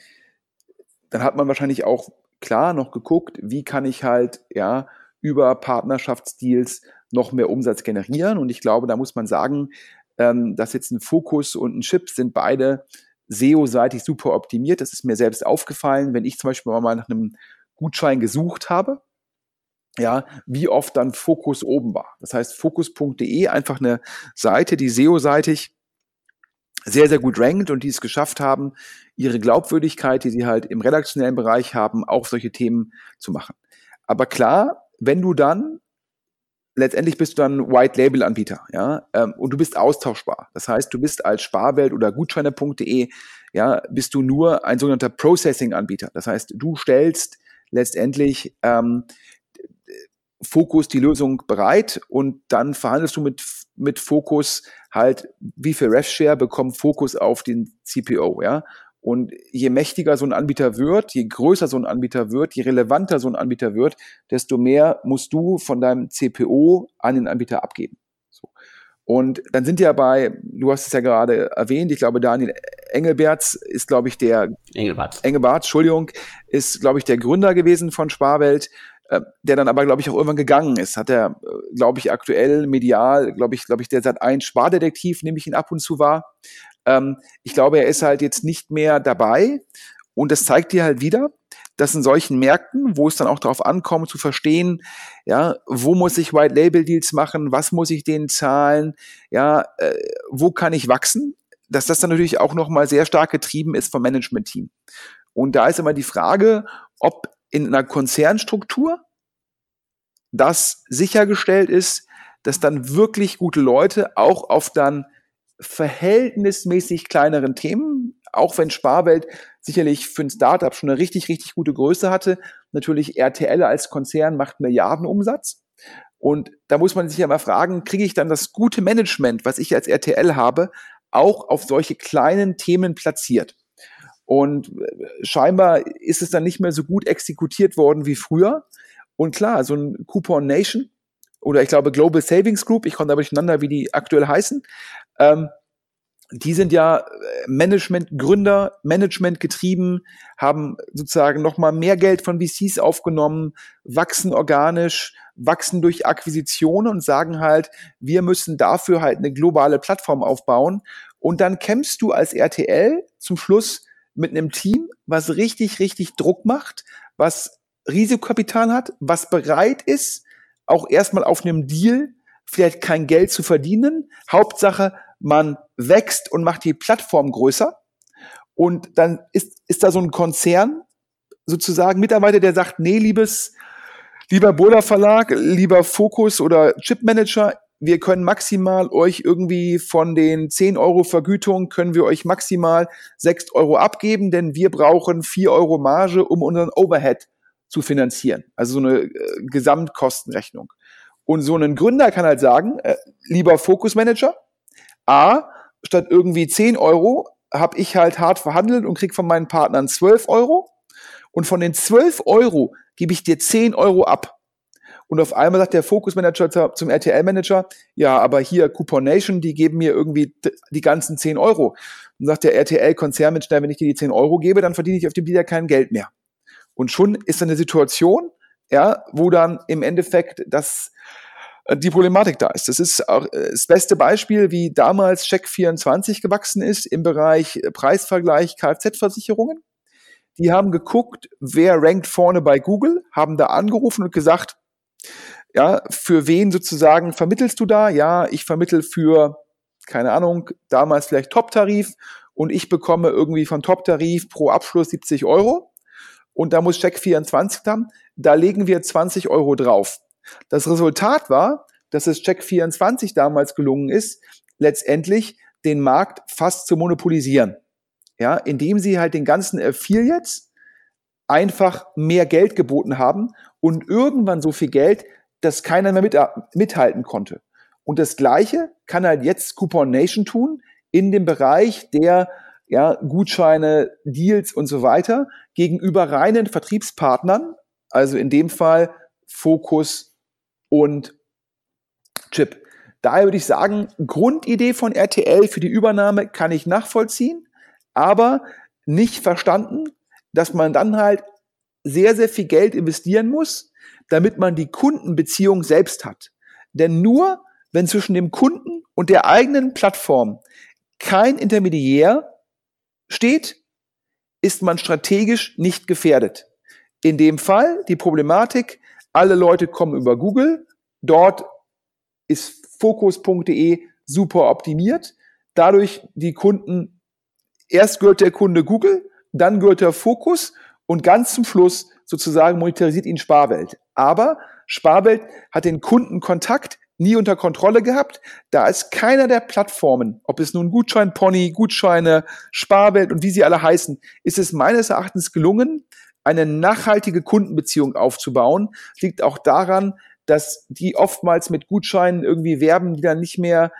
dann hat man wahrscheinlich auch klar noch geguckt, wie kann ich halt, ja, über Partnerschaftsdeals noch mehr Umsatz generieren. Und ich glaube, da muss man sagen, ähm, dass jetzt ein Fokus und ein Chip sind beide SEO-seitig super optimiert. Das ist mir selbst aufgefallen, wenn ich zum Beispiel mal nach einem Gutschein gesucht habe, ja, wie oft dann Fokus oben war. Das heißt, Fokus.de einfach eine Seite, die SEO-seitig sehr, sehr gut rankt und die es geschafft haben, ihre Glaubwürdigkeit, die sie halt im redaktionellen Bereich haben, auch solche Themen zu machen. Aber klar, wenn du dann letztendlich bist du dann White Label Anbieter, ja, ähm, und du bist austauschbar. Das heißt, du bist als Sparwelt oder Gutscheine.de, ja, bist du nur ein sogenannter Processing Anbieter. Das heißt, du stellst letztendlich ähm, Fokus die Lösung bereit und dann verhandelst du mit, mit Fokus halt, wie viel RefShare bekommt Fokus auf den CPO, ja. Und je mächtiger so ein Anbieter wird, je größer so ein Anbieter wird, je relevanter so ein Anbieter wird, desto mehr musst du von deinem CPO an den Anbieter abgeben. So. Und dann sind ja bei, du hast es ja gerade erwähnt, ich glaube, Daniel Engelberts ist, glaube ich, der Engelbart. Engelbart, Entschuldigung, ist, glaube ich, der Gründer gewesen von Sparwelt, der dann aber, glaube ich, auch irgendwann gegangen ist. Hat er, äh, glaube ich, aktuell medial, glaube ich, glaube ich, der seit ein Spardetektiv, nehme ich ihn ab und zu wahr. Ähm, ich glaube, er ist halt jetzt nicht mehr dabei. Und das zeigt dir halt wieder, dass in solchen Märkten, wo es dann auch darauf ankommt, zu verstehen, ja, wo muss ich White Label Deals machen, was muss ich denen zahlen, ja, äh, wo kann ich wachsen, dass das dann natürlich auch nochmal sehr stark getrieben ist vom Management-Team. Und da ist immer die Frage, ob in einer Konzernstruktur das sichergestellt ist, dass dann wirklich gute Leute auch auf dann verhältnismäßig kleineren Themen, auch wenn Sparwelt sicherlich für ein Startup schon eine richtig, richtig gute Größe hatte. Natürlich RTL als Konzern macht Milliardenumsatz. Und da muss man sich ja mal fragen, kriege ich dann das gute Management, was ich als RTL habe, auch auf solche kleinen Themen platziert? Und äh, scheinbar ist es dann nicht mehr so gut exekutiert worden wie früher. Und klar, so ein Coupon Nation oder ich glaube Global Savings Group, ich komme da durcheinander, wie die aktuell heißen, ähm, die sind ja äh, Management, Gründer, Management getrieben, haben sozusagen nochmal mehr Geld von VCs aufgenommen, wachsen organisch, wachsen durch Akquisitionen und sagen halt, wir müssen dafür halt eine globale Plattform aufbauen. Und dann kämpfst du als RTL zum Schluss mit einem Team, was richtig, richtig Druck macht, was Risikokapital hat, was bereit ist, auch erstmal auf einem Deal vielleicht kein Geld zu verdienen. Hauptsache, man wächst und macht die Plattform größer. Und dann ist, ist da so ein Konzern, sozusagen Mitarbeiter, der sagt, nee, liebes, lieber Bola Verlag, lieber Focus oder Chip Manager, wir können maximal euch irgendwie von den 10 Euro Vergütung, können wir euch maximal 6 Euro abgeben, denn wir brauchen 4 Euro Marge, um unseren Overhead zu finanzieren. Also so eine äh, Gesamtkostenrechnung. Und so ein Gründer kann halt sagen, äh, lieber Focus Manager, A, statt irgendwie 10 Euro habe ich halt hart verhandelt und krieg von meinen Partnern 12 Euro. Und von den 12 Euro gebe ich dir 10 Euro ab. Und auf einmal sagt der Focus Manager zum RTL Manager, ja, aber hier Coupon Nation, die geben mir irgendwie die ganzen 10 Euro. Und sagt der RTL Konzernmanager, wenn ich dir die 10 Euro gebe, dann verdiene ich auf dem Deal kein Geld mehr. Und schon ist eine Situation, ja, wo dann im Endeffekt das äh, die Problematik da ist. Das ist auch äh, das beste Beispiel, wie damals Check24 gewachsen ist im Bereich äh, Preisvergleich Kfz-Versicherungen. Die haben geguckt, wer rankt vorne bei Google, haben da angerufen und gesagt, ja, für wen sozusagen vermittelst du da? Ja, ich vermittel für, keine Ahnung, damals vielleicht Top-Tarif und ich bekomme irgendwie von Top-Tarif pro Abschluss 70 Euro. Und da muss Check24 haben, da legen wir 20 Euro drauf. Das Resultat war, dass es Check24 damals gelungen ist, letztendlich den Markt fast zu monopolisieren. Ja, indem sie halt den ganzen Affiliates einfach mehr Geld geboten haben und irgendwann so viel Geld, dass keiner mehr mit, mithalten konnte. Und das Gleiche kann halt jetzt Coupon Nation tun in dem Bereich der ja, Gutscheine, Deals und so weiter gegenüber reinen Vertriebspartnern, also in dem Fall Fokus und Chip. Daher würde ich sagen, Grundidee von RTL für die Übernahme kann ich nachvollziehen, aber nicht verstanden, dass man dann halt sehr, sehr viel Geld investieren muss, damit man die Kundenbeziehung selbst hat. Denn nur wenn zwischen dem Kunden und der eigenen Plattform kein Intermediär steht, ist man strategisch nicht gefährdet. In dem Fall die Problematik, alle Leute kommen über Google, dort ist focus.de super optimiert, dadurch die Kunden, erst gehört der Kunde Google, dann gehört der Fokus und ganz zum Schluss sozusagen monetarisiert ihn Sparwelt. Aber Sparwelt hat den Kundenkontakt nie unter Kontrolle gehabt. Da ist keiner der Plattformen, ob es nun Gutschein Pony, Gutscheine, Sparwelt und wie sie alle heißen, ist es meines Erachtens gelungen, eine nachhaltige Kundenbeziehung aufzubauen. Liegt auch daran, dass die oftmals mit Gutscheinen irgendwie werben, die dann nicht mehr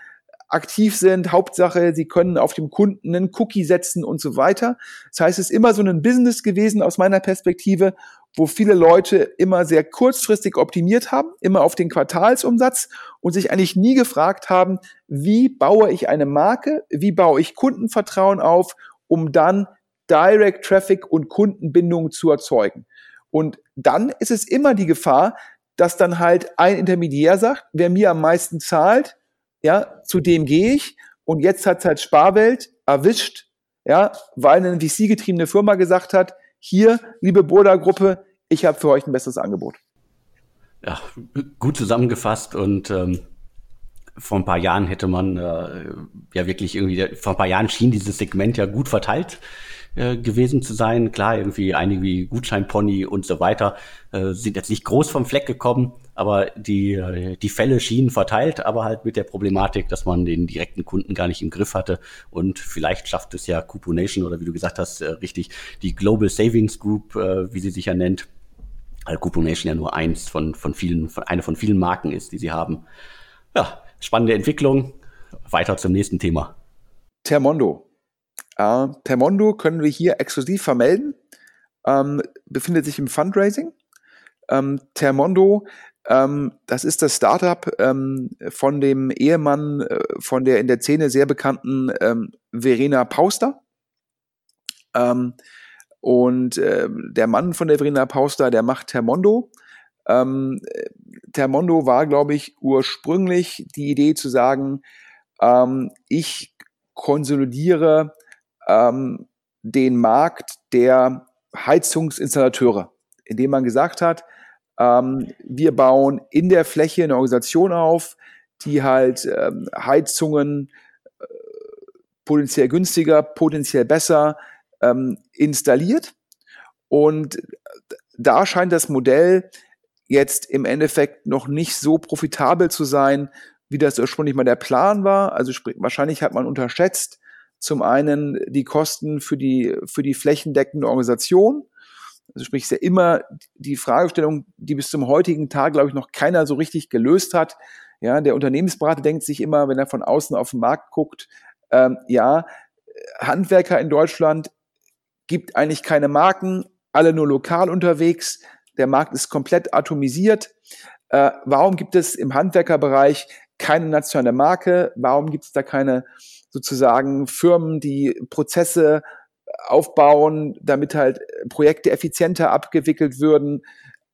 aktiv sind. Hauptsache, sie können auf dem Kunden einen Cookie setzen und so weiter. Das heißt, es ist immer so ein Business gewesen aus meiner Perspektive, wo viele Leute immer sehr kurzfristig optimiert haben, immer auf den Quartalsumsatz und sich eigentlich nie gefragt haben, wie baue ich eine Marke, wie baue ich Kundenvertrauen auf, um dann Direct Traffic und Kundenbindung zu erzeugen. Und dann ist es immer die Gefahr, dass dann halt ein Intermediär sagt, wer mir am meisten zahlt, ja, zu dem gehe ich. Und jetzt hat halt Sparwelt erwischt, ja, weil eine VC-getriebene Firma gesagt hat, hier, liebe Burda-Gruppe, ich habe für euch ein besseres Angebot. Ja, gut zusammengefasst und ähm, vor ein paar Jahren hätte man äh, ja wirklich irgendwie, vor ein paar Jahren schien dieses Segment ja gut verteilt äh, gewesen zu sein. Klar, irgendwie einige wie Gutscheinpony und so weiter äh, sind jetzt nicht groß vom Fleck gekommen, aber die, die Fälle schienen verteilt, aber halt mit der Problematik, dass man den direkten Kunden gar nicht im Griff hatte. Und vielleicht schafft es ja Couponation oder wie du gesagt hast, äh, richtig, die Global Savings Group, äh, wie sie sich ja nennt, weil Couponation ja nur eins von, von vielen, von, eine von vielen Marken ist, die sie haben. Ja, spannende Entwicklung. Weiter zum nächsten Thema. Termondo. Äh, Termondo können wir hier exklusiv vermelden, ähm, befindet sich im Fundraising. Ähm, Termondo, ähm, das ist das Startup ähm, von dem Ehemann äh, von der in der Szene sehr bekannten ähm, Verena Pauster. Ähm, und äh, der Mann von der Verena Pauster, der macht Termondo. Ähm, Termondo war, glaube ich, ursprünglich die Idee zu sagen, ähm, ich konsolidiere den Markt der Heizungsinstallateure, indem man gesagt hat, ähm, wir bauen in der Fläche eine Organisation auf, die halt ähm, Heizungen äh, potenziell günstiger, potenziell besser ähm, installiert. Und da scheint das Modell jetzt im Endeffekt noch nicht so profitabel zu sein, wie das ursprünglich mal der Plan war. Also sprich, wahrscheinlich hat man unterschätzt, zum einen die Kosten für die, für die flächendeckende Organisation. Also sprich, ist ja immer die Fragestellung, die bis zum heutigen Tag, glaube ich, noch keiner so richtig gelöst hat. Ja, der Unternehmensberater denkt sich immer, wenn er von außen auf den Markt guckt, ähm, ja, Handwerker in Deutschland gibt eigentlich keine Marken, alle nur lokal unterwegs. Der Markt ist komplett atomisiert. Äh, warum gibt es im Handwerkerbereich keine nationale Marke? Warum gibt es da keine sozusagen Firmen, die Prozesse aufbauen, damit halt Projekte effizienter abgewickelt würden.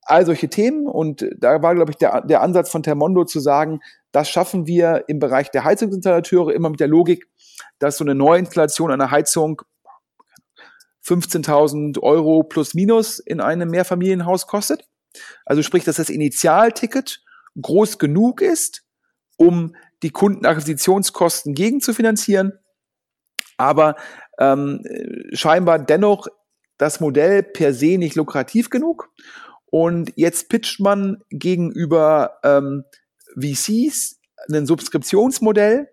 All solche Themen. Und da war, glaube ich, der, der Ansatz von Termondo zu sagen, das schaffen wir im Bereich der Heizungsinstallateure immer mit der Logik, dass so eine Neuinstallation einer Heizung 15.000 Euro plus minus in einem Mehrfamilienhaus kostet. Also sprich, dass das Initialticket groß genug ist, um die Kundenakquisitionskosten gegen zu finanzieren, aber ähm, scheinbar dennoch das Modell per se nicht lukrativ genug. Und jetzt pitcht man gegenüber ähm, VCs ein Subskriptionsmodell.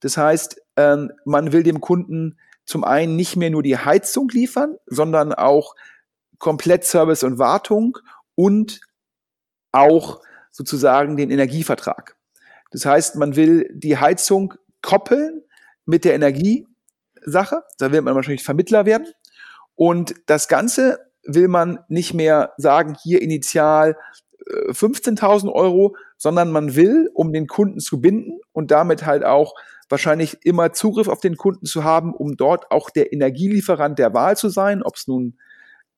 Das heißt, ähm, man will dem Kunden zum einen nicht mehr nur die Heizung liefern, sondern auch komplett Service und Wartung und auch sozusagen den Energievertrag. Das heißt, man will die Heizung koppeln mit der Energiesache. Da will man wahrscheinlich Vermittler werden. Und das Ganze will man nicht mehr sagen, hier initial 15.000 äh, Euro, sondern man will, um den Kunden zu binden und damit halt auch wahrscheinlich immer Zugriff auf den Kunden zu haben, um dort auch der Energielieferant der Wahl zu sein, ob es nun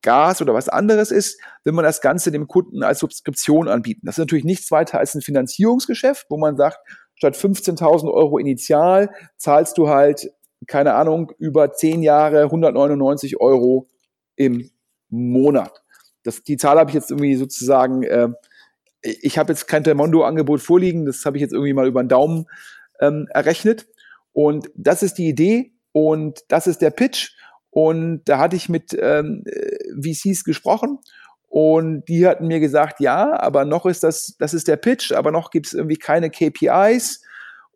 Gas oder was anderes ist, will man das Ganze dem Kunden als Subskription anbieten. Das ist natürlich nichts weiter als ein Finanzierungsgeschäft, wo man sagt, statt 15.000 Euro initial zahlst du halt, keine Ahnung, über 10 Jahre 199 Euro im Monat. Das, die Zahl habe ich jetzt irgendwie sozusagen, äh, ich habe jetzt kein Termondo-Angebot vorliegen, das habe ich jetzt irgendwie mal über den Daumen ähm, errechnet. Und das ist die Idee und das ist der Pitch. Und da hatte ich mit ähm, VCs gesprochen und die hatten mir gesagt, ja, aber noch ist das, das ist der Pitch, aber noch gibt es irgendwie keine KPIs.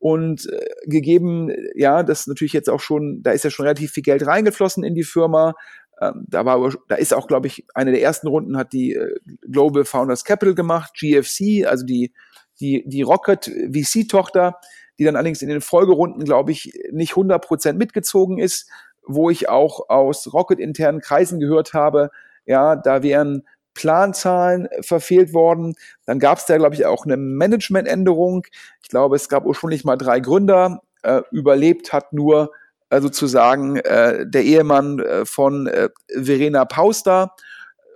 Und äh, gegeben, ja, das natürlich jetzt auch schon, da ist ja schon relativ viel Geld reingeflossen in die Firma. Ähm, da war, da ist auch, glaube ich, eine der ersten Runden hat die äh, Global Founders Capital gemacht, GFC, also die die die Rocket VC-Tochter, die dann allerdings in den Folgerunden, glaube ich, nicht 100% mitgezogen ist, wo ich auch aus Rocket-internen Kreisen gehört habe, ja, da wären Planzahlen verfehlt worden. Dann gab es da, glaube ich, auch eine Managementänderung. Ich glaube, es gab ursprünglich mal drei Gründer. Äh, überlebt hat nur äh, sozusagen äh, der Ehemann äh, von äh, Verena Pauster.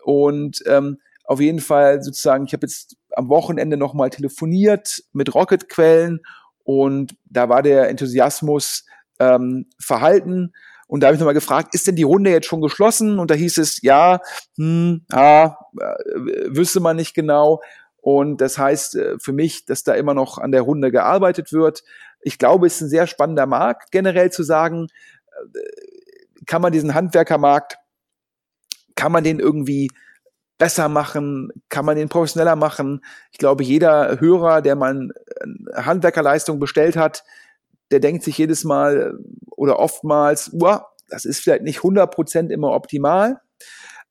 Und ähm, auf jeden Fall sozusagen, ich habe jetzt am Wochenende nochmal telefoniert mit Rocket-Quellen und da war der Enthusiasmus ähm, verhalten. Und da habe ich nochmal gefragt, ist denn die Runde jetzt schon geschlossen? Und da hieß es, ja, hm, ja, äh, wüsste man nicht genau. Und das heißt äh, für mich, dass da immer noch an der Runde gearbeitet wird. Ich glaube, es ist ein sehr spannender Markt, generell zu sagen, äh, kann man diesen Handwerkermarkt, kann man den irgendwie besser machen? Kann man den professioneller machen? Ich glaube, jeder Hörer, der mal eine Handwerkerleistung bestellt hat, der denkt sich jedes Mal oder oftmals, uah, das ist vielleicht nicht 100% immer optimal,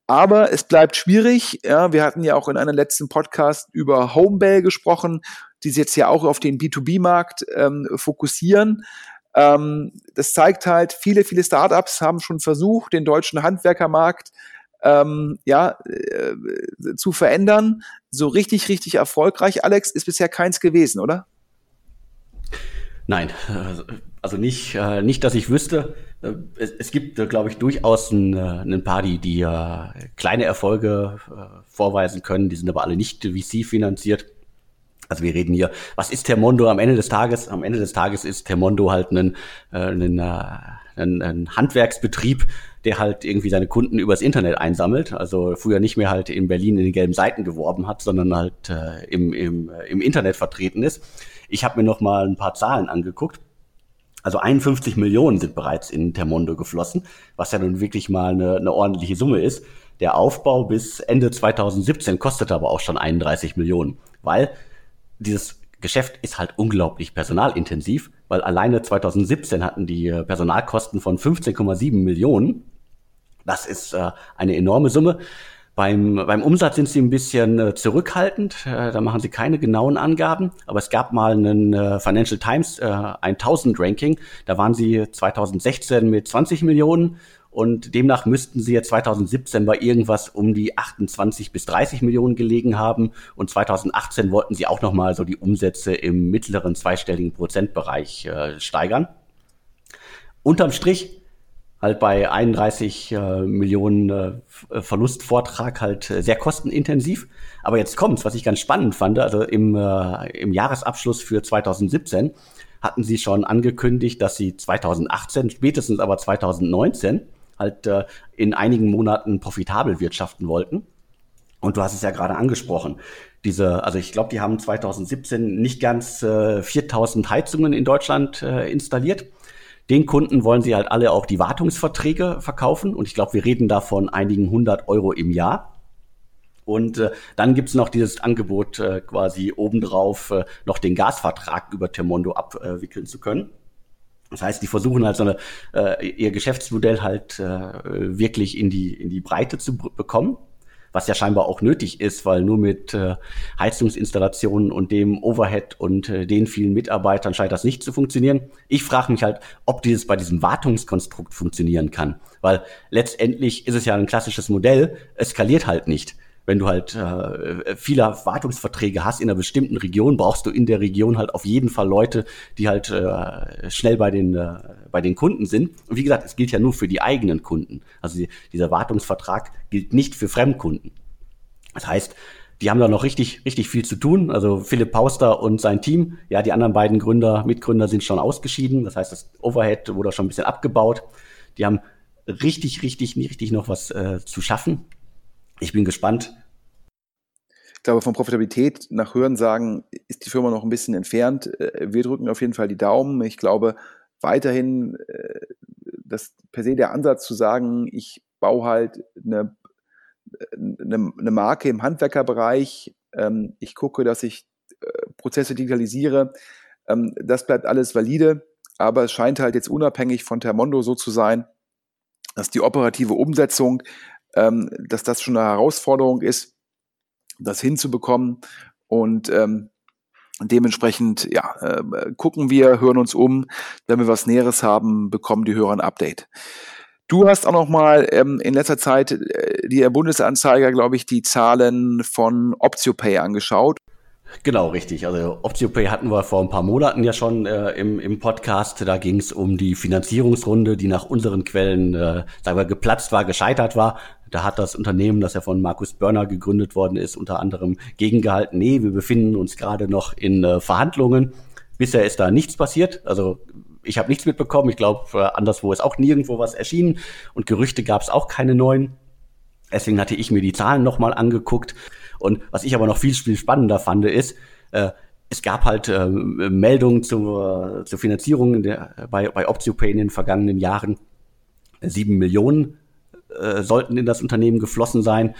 aber es bleibt schwierig. Ja, wir hatten ja auch in einem letzten Podcast über Homebell gesprochen, die sich jetzt ja auch auf den B2B-Markt ähm, fokussieren. Ähm, das zeigt halt, viele, viele Startups haben schon versucht, den deutschen Handwerkermarkt ähm, ja, äh, zu verändern. So richtig, richtig erfolgreich, Alex, ist bisher keins gewesen, oder? Nein, also nicht, äh, nicht, dass ich wüsste. Äh, es, es gibt, äh, glaube ich, durchaus ein, ein paar, die, die kleine Erfolge vorweisen können. Die sind aber alle nicht VC finanziert. Also wir reden hier, was ist Termondo am Ende des Tages? Am Ende des Tages ist Termondo halt ein, ein, ein, ein Handwerksbetrieb, der halt irgendwie seine Kunden übers Internet einsammelt. Also früher nicht mehr halt in Berlin in den gelben Seiten geworben hat, sondern halt äh, im, im, äh, im Internet vertreten ist. Ich habe mir noch mal ein paar Zahlen angeguckt. Also 51 Millionen sind bereits in Termondo geflossen, was ja nun wirklich mal eine, eine ordentliche Summe ist. Der Aufbau bis Ende 2017 kostete aber auch schon 31 Millionen, weil dieses Geschäft ist halt unglaublich personalintensiv, weil alleine 2017 hatten die äh, Personalkosten von 15,7 Millionen. Das ist äh, eine enorme Summe. Beim, beim Umsatz sind sie ein bisschen äh, zurückhaltend, äh, da machen sie keine genauen Angaben, aber es gab mal einen äh, Financial Times äh, 1000 Ranking, da waren sie 2016 mit 20 Millionen und demnach müssten sie jetzt 2017 bei irgendwas um die 28 bis 30 Millionen gelegen haben. Und 2018 wollten sie auch nochmal so die Umsätze im mittleren zweistelligen Prozentbereich äh, steigern. Unterm Strich halt bei 31 äh, Millionen äh, Verlustvortrag halt äh, sehr kostenintensiv. Aber jetzt kommt's, was ich ganz spannend fand. Also im, äh, im Jahresabschluss für 2017 hatten sie schon angekündigt, dass sie 2018, spätestens aber 2019 halt äh, in einigen Monaten profitabel wirtschaften wollten. Und du hast es ja gerade angesprochen. Diese, also ich glaube, die haben 2017 nicht ganz äh, 4000 Heizungen in Deutschland äh, installiert. Den Kunden wollen sie halt alle auch die Wartungsverträge verkaufen. Und ich glaube, wir reden da von einigen hundert Euro im Jahr. Und äh, dann gibt's noch dieses Angebot, äh, quasi obendrauf äh, noch den Gasvertrag über Termondo abwickeln zu können. Das heißt, die versuchen halt so eine, äh, ihr Geschäftsmodell halt äh, wirklich in die, in die Breite zu bekommen, was ja scheinbar auch nötig ist, weil nur mit äh, Heizungsinstallationen und dem Overhead und äh, den vielen Mitarbeitern scheint das nicht zu funktionieren. Ich frage mich halt, ob dieses bei diesem Wartungskonstrukt funktionieren kann, weil letztendlich ist es ja ein klassisches Modell, es skaliert halt nicht wenn du halt äh, viele Wartungsverträge hast in einer bestimmten Region, brauchst du in der Region halt auf jeden Fall Leute, die halt äh, schnell bei den, äh, bei den Kunden sind. Und wie gesagt, es gilt ja nur für die eigenen Kunden. Also die, dieser Wartungsvertrag gilt nicht für Fremdkunden. Das heißt, die haben da noch richtig, richtig viel zu tun. Also Philipp Pauster und sein Team, ja, die anderen beiden Gründer, Mitgründer sind schon ausgeschieden. Das heißt, das Overhead wurde schon ein bisschen abgebaut. Die haben richtig, richtig, richtig noch was äh, zu schaffen. Ich bin gespannt. Ich glaube, von Profitabilität nach Hörensagen ist die Firma noch ein bisschen entfernt. Äh, wir drücken auf jeden Fall die Daumen. Ich glaube weiterhin, äh, dass per se der Ansatz zu sagen, ich baue halt eine eine, eine Marke im Handwerkerbereich, ähm, ich gucke, dass ich äh, Prozesse digitalisiere, ähm, das bleibt alles valide, aber es scheint halt jetzt unabhängig von Termondo so zu sein, dass die operative Umsetzung, ähm, dass das schon eine Herausforderung ist, das hinzubekommen und ähm, dementsprechend ja, äh, gucken wir, hören uns um, wenn wir was Näheres haben, bekommen die Hörer ein Update. Du hast auch noch mal ähm, in letzter Zeit äh, die Bundesanzeiger, glaube ich, die Zahlen von OptioPay angeschaut. Genau, richtig. Also OptioPay hatten wir vor ein paar Monaten ja schon äh, im, im Podcast. Da ging es um die Finanzierungsrunde, die nach unseren Quellen, äh, sagen wir, geplatzt war, gescheitert war. Da hat das Unternehmen, das ja von Markus Börner gegründet worden ist, unter anderem gegengehalten, nee, wir befinden uns gerade noch in äh, Verhandlungen. Bisher ist da nichts passiert. Also ich habe nichts mitbekommen. Ich glaube, äh, anderswo ist auch nirgendwo was erschienen und Gerüchte gab es auch keine neuen. Deswegen hatte ich mir die Zahlen nochmal angeguckt. Und was ich aber noch viel, viel spannender fand, ist, äh, es gab halt äh, Meldungen zur, zur Finanzierung der, bei, bei OptioPay in den vergangenen Jahren. Sieben Millionen äh, sollten in das Unternehmen geflossen sein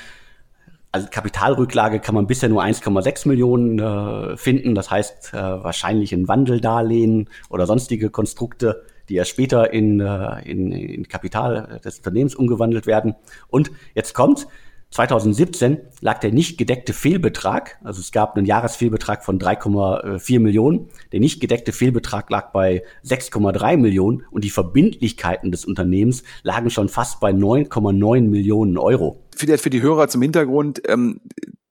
also Kapitalrücklage kann man bisher nur 1,6 Millionen äh, finden. Das heißt äh, wahrscheinlich in Wandeldarlehen oder sonstige Konstrukte, die ja später in, äh, in, in Kapital des Unternehmens umgewandelt werden. Und jetzt kommt, 2017 lag der nicht gedeckte Fehlbetrag, also es gab einen Jahresfehlbetrag von 3,4 Millionen. Der nicht gedeckte Fehlbetrag lag bei 6,3 Millionen und die Verbindlichkeiten des Unternehmens lagen schon fast bei 9,9 Millionen Euro. Für für die Hörer zum Hintergrund, ähm,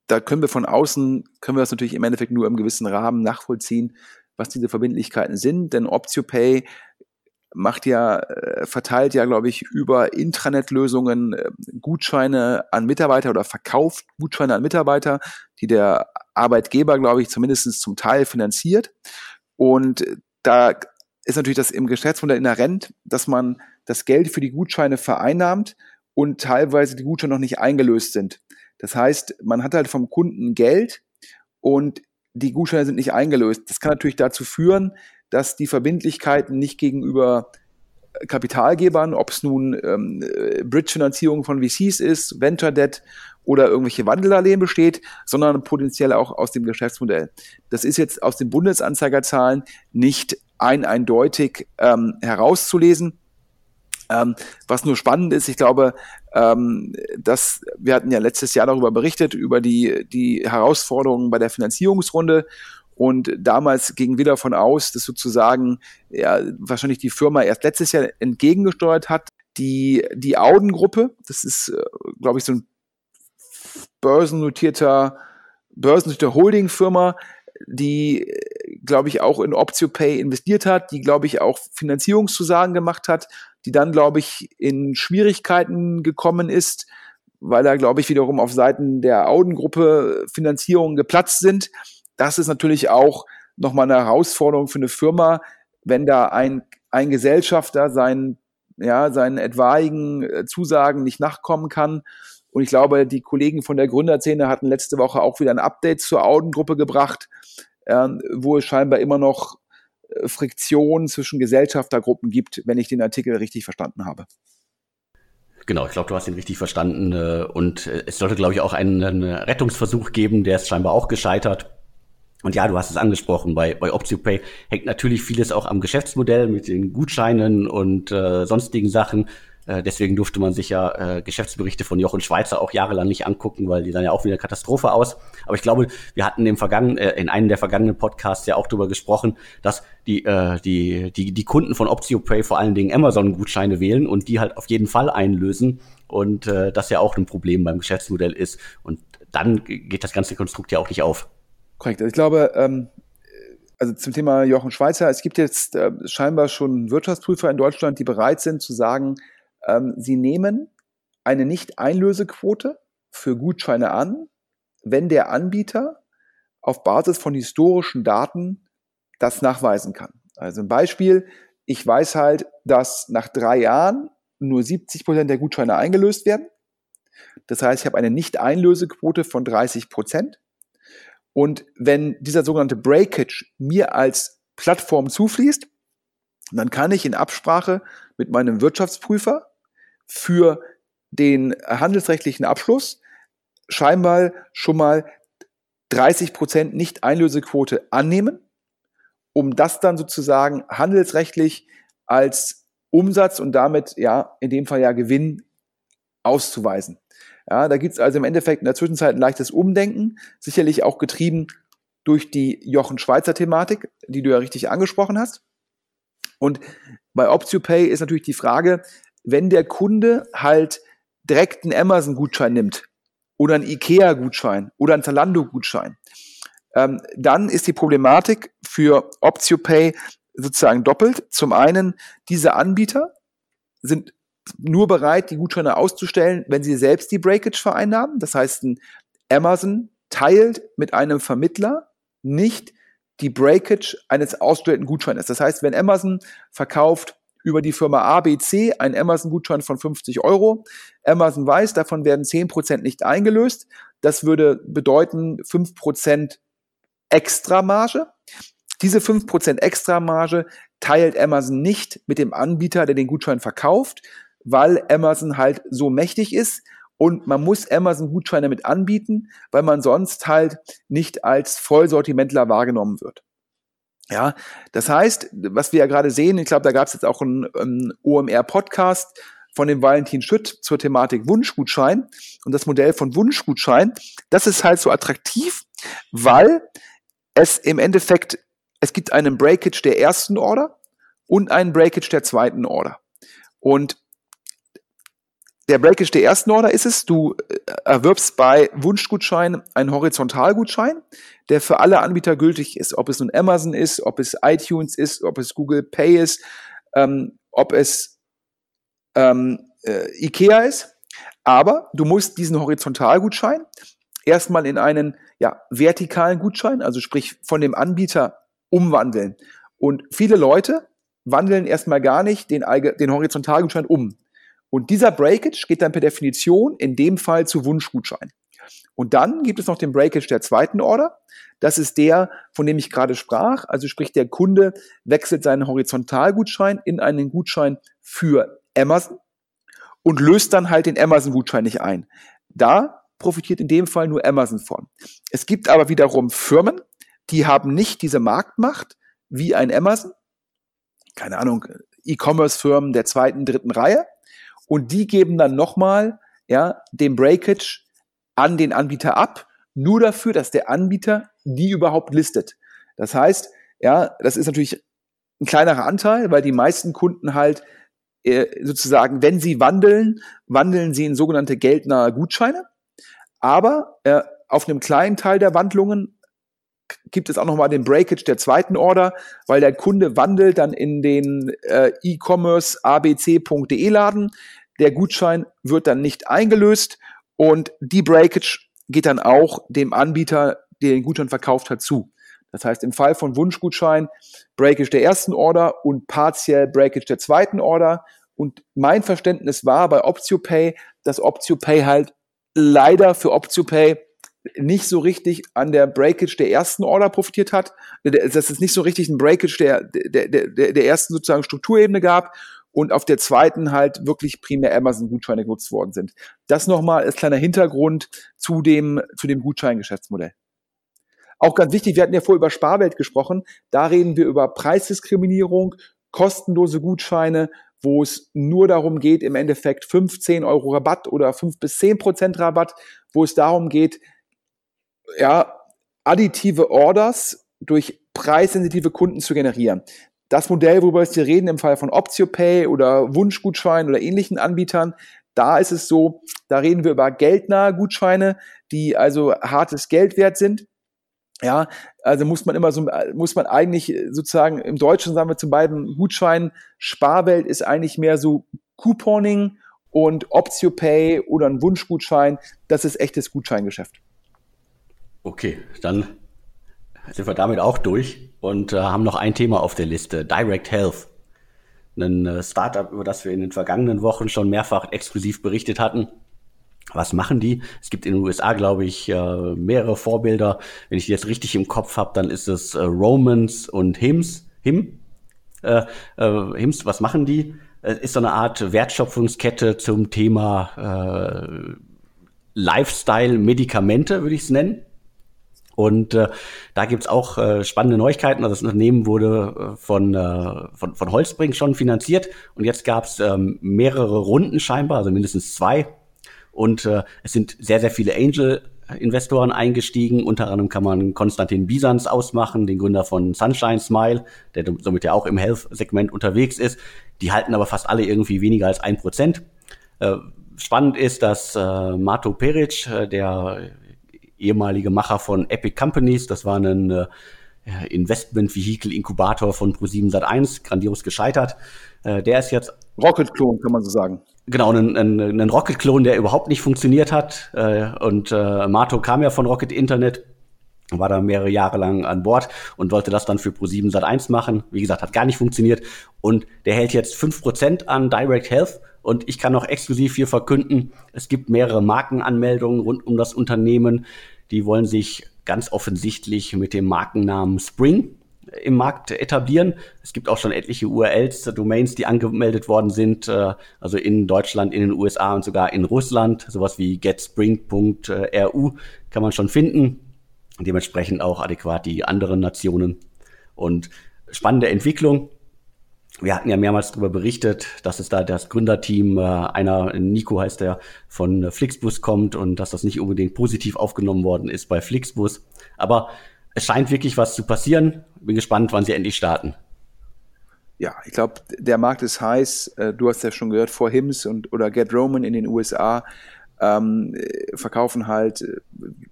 da können wir von außen, können wir das natürlich im Endeffekt nur im gewissen Rahmen nachvollziehen, was diese Verbindlichkeiten sind, denn OptioPay macht ja, äh, verteilt ja, glaube ich, über Intranet-Lösungen äh, Gutscheine an Mitarbeiter oder verkauft Gutscheine an Mitarbeiter, die der Arbeitgeber, glaube ich, zumindest zum Teil finanziert. Und da ist natürlich das im Geschäftsmodell inhärent, dass man das Geld für die Gutscheine vereinnahmt und teilweise die Gutscheine noch nicht eingelöst sind. Das heißt, man hat halt vom Kunden Geld und die Gutscheine sind nicht eingelöst. Das kann natürlich dazu führen, dass die Verbindlichkeiten nicht gegenüber Kapitalgebern, ob es nun ähm, Bridge-Finanzierung von VCs ist, Venture Debt oder irgendwelche Wandeldarlehen besteht, sondern potenziell auch aus dem Geschäftsmodell. Das ist jetzt aus den Bundesanzeigerzahlen nicht ein eindeutig ähm, herauszulesen. Ähm, was nur spannend ist, ich glaube, ähm, dass wir hatten ja letztes Jahr darüber berichtet, über die, die Herausforderungen bei der Finanzierungsrunde und damals ging wieder von aus, dass sozusagen ja, wahrscheinlich die Firma erst letztes Jahr entgegengesteuert hat. Die, die Auden-Gruppe, das ist, äh, glaube ich, so ein börsennotierter, börsennotierter Holding-Firma, die, glaube ich, auch in OptioPay investiert hat, die, glaube ich, auch Finanzierungszusagen gemacht hat, die dann, glaube ich, in Schwierigkeiten gekommen ist, weil da, glaube ich, wiederum auf Seiten der Auden-Gruppe Finanzierungen geplatzt sind das ist natürlich auch nochmal eine Herausforderung für eine Firma, wenn da ein, ein Gesellschafter seinen, ja, seinen etwaigen äh, Zusagen nicht nachkommen kann. Und ich glaube, die Kollegen von der Gründerszene hatten letzte Woche auch wieder ein Update zur Audengruppe gebracht, äh, wo es scheinbar immer noch äh, Friktion zwischen Gesellschaftergruppen gibt, wenn ich den Artikel richtig verstanden habe. Genau, ich glaube, du hast ihn richtig verstanden. Äh, und es sollte, glaube ich, auch einen Rettungsversuch geben, der ist scheinbar auch gescheitert. Und ja, du hast es angesprochen, bei, bei OptioPay hängt natürlich vieles auch am Geschäftsmodell mit den Gutscheinen und äh, sonstigen Sachen. Äh, deswegen durfte man sich ja äh, Geschäftsberichte von Jochen Schweizer auch jahrelang nicht angucken, weil die dann ja auch wieder Katastrophe aus. Aber ich glaube, wir hatten im vergangenen, äh, in einem der vergangenen Podcasts ja auch darüber gesprochen, dass die, äh, die, die, die Kunden von OptioPay vor allen Dingen Amazon-Gutscheine wählen und die halt auf jeden Fall einlösen. Und äh, das ja auch ein Problem beim Geschäftsmodell ist. Und dann geht das ganze Konstrukt ja auch nicht auf. Korrekt. Also ich glaube, ähm, also zum Thema Jochen Schweizer, es gibt jetzt äh, scheinbar schon Wirtschaftsprüfer in Deutschland, die bereit sind zu sagen, ähm, sie nehmen eine Nicht-Einlösequote für Gutscheine an, wenn der Anbieter auf Basis von historischen Daten das nachweisen kann. Also ein Beispiel, ich weiß halt, dass nach drei Jahren nur 70 Prozent der Gutscheine eingelöst werden. Das heißt, ich habe eine Nicht-Einlösequote von 30 Prozent. Und wenn dieser sogenannte Breakage mir als Plattform zufließt, dann kann ich in Absprache mit meinem Wirtschaftsprüfer für den handelsrechtlichen Abschluss scheinbar schon mal 30 Prozent Nicht-Einlösequote annehmen, um das dann sozusagen handelsrechtlich als Umsatz und damit ja in dem Fall ja Gewinn auszuweisen. Ja, da gibt es also im Endeffekt in der Zwischenzeit ein leichtes Umdenken, sicherlich auch getrieben durch die Jochen Schweizer Thematik, die du ja richtig angesprochen hast. Und bei OptioPay ist natürlich die Frage, wenn der Kunde halt direkt einen Amazon-Gutschein nimmt oder einen IKEA-Gutschein oder einen Zalando-Gutschein, ähm, dann ist die Problematik für OptioPay sozusagen doppelt. Zum einen, diese Anbieter sind nur bereit, die Gutscheine auszustellen, wenn sie selbst die Breakage vereinnahmen. Das heißt, Amazon teilt mit einem Vermittler nicht die Breakage eines ausgestellten Gutscheines. Das heißt, wenn Amazon verkauft über die Firma ABC einen Amazon-Gutschein von 50 Euro, Amazon weiß, davon werden 10% nicht eingelöst. Das würde bedeuten 5% extra Marge. Diese 5% extra Marge teilt Amazon nicht mit dem Anbieter, der den Gutschein verkauft, weil Amazon halt so mächtig ist und man muss Amazon Gutscheine mit anbieten, weil man sonst halt nicht als Vollsortimentler wahrgenommen wird. Ja, das heißt, was wir ja gerade sehen, ich glaube, da gab es jetzt auch einen, einen OMR-Podcast von dem Valentin Schütt zur Thematik Wunschgutschein und das Modell von Wunschgutschein, das ist halt so attraktiv, weil es im Endeffekt, es gibt einen Breakage der ersten Order und einen Breakage der zweiten Order. Und der Breakage der ersten Order ist es, du äh, erwirbst bei Wunschgutschein einen Horizontalgutschein, der für alle Anbieter gültig ist. Ob es nun Amazon ist, ob es iTunes ist, ob es Google Pay ist, ähm, ob es ähm, äh, Ikea ist. Aber du musst diesen Horizontalgutschein erstmal in einen ja, vertikalen Gutschein, also sprich von dem Anbieter umwandeln. Und viele Leute wandeln erstmal gar nicht den, den Horizontalgutschein um. Und dieser Breakage geht dann per Definition in dem Fall zu Wunschgutschein. Und dann gibt es noch den Breakage der zweiten Order. Das ist der, von dem ich gerade sprach. Also sprich, der Kunde wechselt seinen Horizontalgutschein in einen Gutschein für Amazon und löst dann halt den Amazon-Gutschein nicht ein. Da profitiert in dem Fall nur Amazon von. Es gibt aber wiederum Firmen, die haben nicht diese Marktmacht wie ein Amazon. Keine Ahnung, E-Commerce-Firmen der zweiten, dritten Reihe und die geben dann nochmal ja, den Breakage an den Anbieter ab, nur dafür, dass der Anbieter die überhaupt listet. Das heißt, ja, das ist natürlich ein kleinerer Anteil, weil die meisten Kunden halt äh, sozusagen, wenn sie wandeln, wandeln sie in sogenannte geldnahe Gutscheine. Aber äh, auf einem kleinen Teil der Wandlungen gibt es auch nochmal den Breakage der zweiten Order, weil der Kunde wandelt dann in den äh, E-Commerce abc.de Laden, der Gutschein wird dann nicht eingelöst und die Breakage geht dann auch dem Anbieter, der den Gutschein verkauft hat, zu. Das heißt, im Fall von Wunschgutschein Breakage der ersten Order und partiell Breakage der zweiten Order. Und mein Verständnis war bei OptioPay, dass OptioPay halt leider für OptioPay nicht so richtig an der Breakage der ersten Order profitiert hat, dass es nicht so richtig ein Breakage der, der, der, der ersten sozusagen Strukturebene gab und auf der zweiten halt wirklich primär Amazon-Gutscheine genutzt worden sind. Das nochmal als kleiner Hintergrund zu dem, zu dem Gutscheingeschäftsmodell. Auch ganz wichtig, wir hatten ja vorher über Sparwelt gesprochen, da reden wir über Preisdiskriminierung, kostenlose Gutscheine, wo es nur darum geht, im Endeffekt 15 Euro Rabatt oder 5 bis 10 Prozent Rabatt, wo es darum geht, ja, additive Orders durch preissensitive Kunden zu generieren das Modell, worüber wir reden, im Fall von OptioPay oder Wunschgutschein oder ähnlichen Anbietern, da ist es so, da reden wir über geldnahe Gutscheine, die also hartes Geld wert sind. Ja, also muss man immer so, muss man eigentlich sozusagen im Deutschen sagen wir zu beiden Gutscheinen, Sparwelt ist eigentlich mehr so Couponing und OptioPay oder ein Wunschgutschein, das ist echtes Gutscheingeschäft. Okay, dann sind wir damit auch durch und äh, haben noch ein Thema auf der Liste, Direct Health. Ein äh, Startup, über das wir in den vergangenen Wochen schon mehrfach exklusiv berichtet hatten. Was machen die? Es gibt in den USA, glaube ich, äh, mehrere Vorbilder. Wenn ich die jetzt richtig im Kopf habe, dann ist es äh, Romans und Hims. Him? Äh, Hims, was machen die? Ist so eine Art Wertschöpfungskette zum Thema äh, Lifestyle-Medikamente, würde ich es nennen. Und äh, da gibt's auch äh, spannende Neuigkeiten. Also das Unternehmen wurde äh, von, äh, von, von Holzbrink schon finanziert und jetzt gab's ähm, mehrere Runden scheinbar, also mindestens zwei. Und äh, es sind sehr, sehr viele Angel-Investoren eingestiegen. Unter anderem kann man Konstantin Bisans ausmachen, den Gründer von Sunshine Smile, der somit ja auch im Health-Segment unterwegs ist. Die halten aber fast alle irgendwie weniger als ein Prozent. Äh, spannend ist, dass äh, Mato Peric, äh, der ehemalige Macher von Epic Companies. Das war ein äh, Investment-Vehikel-Inkubator von Pro7 Sat1, grandios gescheitert. Äh, der ist jetzt. Rocket-Klon, kann man so sagen. Genau, ein, ein, ein Rocket-Klon, der überhaupt nicht funktioniert hat. Äh, und äh, Mato kam ja von Rocket Internet, war da mehrere Jahre lang an Bord und wollte das dann für Pro7 Sat1 machen. Wie gesagt, hat gar nicht funktioniert. Und der hält jetzt fünf Prozent an Direct Health. Und ich kann noch exklusiv hier verkünden, es gibt mehrere Markenanmeldungen rund um das Unternehmen. Die wollen sich ganz offensichtlich mit dem Markennamen Spring im Markt etablieren. Es gibt auch schon etliche URLs, Domains, die angemeldet worden sind, äh, also in Deutschland, in den USA und sogar in Russland. Sowas wie getspring.ru kann man schon finden. Dementsprechend auch adäquat die anderen Nationen. Und spannende Entwicklung wir hatten ja mehrmals darüber berichtet, dass es da das Gründerteam, äh, einer Nico heißt der, von Flixbus kommt und dass das nicht unbedingt positiv aufgenommen worden ist bei Flixbus. Aber es scheint wirklich was zu passieren. Bin gespannt, wann sie endlich starten. Ja, ich glaube, der Markt ist heiß. Äh, du hast ja schon gehört, vor Hims und oder Get Roman in den USA ähm, verkaufen halt äh,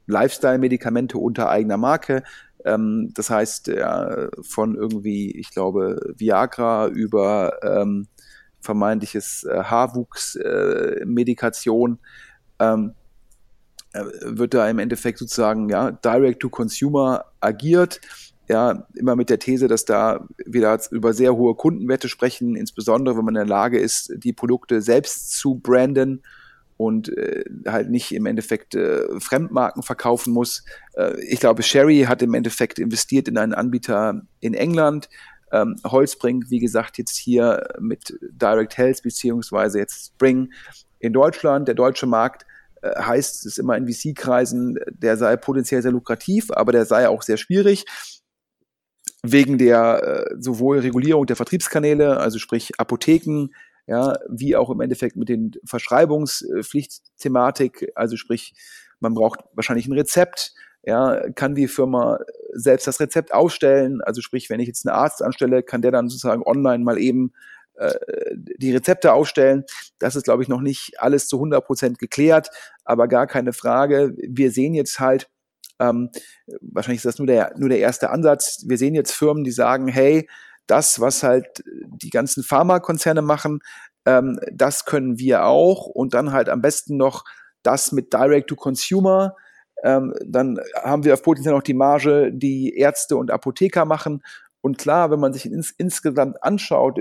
Lifestyle-Medikamente unter eigener Marke. Ähm, das heißt, ja, von irgendwie, ich glaube, Viagra über ähm, vermeintliches äh, Haarwuchsmedikation äh, ähm, äh, wird da im Endeffekt sozusagen ja, Direct to Consumer agiert. Ja, immer mit der These, dass da wir über sehr hohe Kundenwerte sprechen, insbesondere wenn man in der Lage ist, die Produkte selbst zu branden und äh, halt nicht im Endeffekt äh, Fremdmarken verkaufen muss. Äh, ich glaube, Sherry hat im Endeffekt investiert in einen Anbieter in England. Ähm, Holzbrink, wie gesagt, jetzt hier mit Direct Health beziehungsweise jetzt Spring in Deutschland. Der deutsche Markt äh, heißt es immer in VC-Kreisen, der sei potenziell sehr lukrativ, aber der sei auch sehr schwierig wegen der äh, sowohl Regulierung der Vertriebskanäle, also sprich Apotheken, ja, wie auch im Endeffekt mit den Verschreibungspflichtthematik, also sprich, man braucht wahrscheinlich ein Rezept, ja, kann die Firma selbst das Rezept ausstellen, also sprich, wenn ich jetzt einen Arzt anstelle, kann der dann sozusagen online mal eben äh, die Rezepte ausstellen. Das ist, glaube ich, noch nicht alles zu 100 Prozent geklärt, aber gar keine Frage. Wir sehen jetzt halt, ähm, wahrscheinlich ist das nur der, nur der erste Ansatz. Wir sehen jetzt Firmen, die sagen, hey, das, was halt die ganzen Pharmakonzerne machen, ähm, das können wir auch und dann halt am besten noch das mit Direct to Consumer. Ähm, dann haben wir auf potenziell noch die Marge, die Ärzte und Apotheker machen. Und klar, wenn man sich ins, insgesamt anschaut,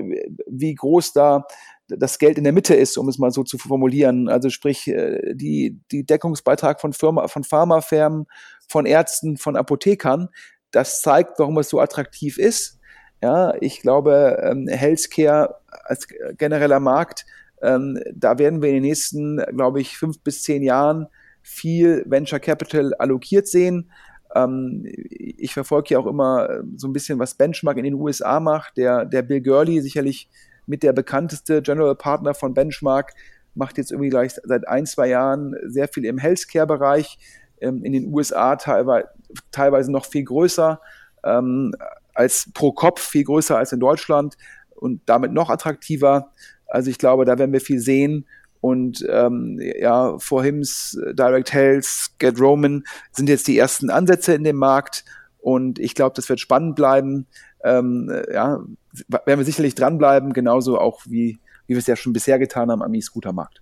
wie groß da das Geld in der Mitte ist, um es mal so zu formulieren. Also sprich, äh, die, die Deckungsbeitrag von Firma, von Pharmafirmen, von Ärzten, von Apothekern, das zeigt, warum es so attraktiv ist. Ja, ich glaube, ähm, Healthcare als genereller Markt, ähm, da werden wir in den nächsten, glaube ich, fünf bis zehn Jahren viel Venture Capital allokiert sehen. Ähm, ich verfolge ja auch immer äh, so ein bisschen, was Benchmark in den USA macht. Der, der Bill Gurley, sicherlich mit der bekannteste General Partner von Benchmark, macht jetzt irgendwie gleich seit ein, zwei Jahren sehr viel im Healthcare-Bereich. Ähm, in den USA teilweise, teilweise noch viel größer. Ähm, als pro Kopf viel größer als in Deutschland und damit noch attraktiver. Also ich glaube, da werden wir viel sehen. Und ähm, ja, vor Hims, Direct Health, Get Roman sind jetzt die ersten Ansätze in dem Markt. Und ich glaube, das wird spannend bleiben. Ähm, ja, werden wir sicherlich dranbleiben, genauso auch wie, wie wir es ja schon bisher getan haben am E-Scooter-Markt.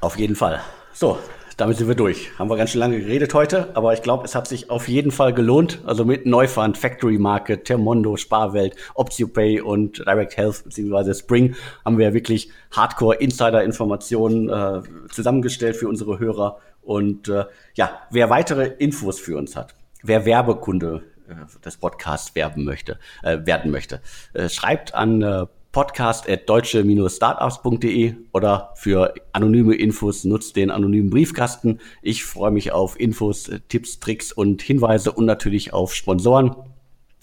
Auf jeden Fall. So, damit sind wir durch. Haben wir ganz schön lange geredet heute, aber ich glaube, es hat sich auf jeden Fall gelohnt. Also mit Neufund, Factory Market, Termondo, Sparwelt, OptioPay und Direct Health bzw. Spring haben wir wirklich Hardcore-Insider-Informationen äh, zusammengestellt für unsere Hörer. Und äh, ja, wer weitere Infos für uns hat, wer Werbekunde äh, des Podcasts werben möchte, äh, werden möchte, äh, schreibt an äh, podcast at deutsche-startups.de oder für anonyme Infos nutzt den anonymen Briefkasten. Ich freue mich auf Infos, Tipps, Tricks und Hinweise und natürlich auf Sponsoren.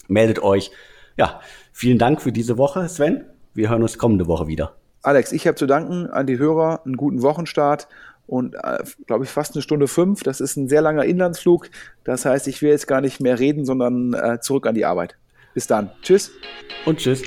Meldet euch. Ja, vielen Dank für diese Woche, Sven. Wir hören uns kommende Woche wieder. Alex, ich habe zu danken an die Hörer, einen guten Wochenstart und äh, glaube ich fast eine Stunde fünf. Das ist ein sehr langer Inlandsflug. Das heißt, ich will jetzt gar nicht mehr reden, sondern äh, zurück an die Arbeit. Bis dann. Tschüss. Und tschüss.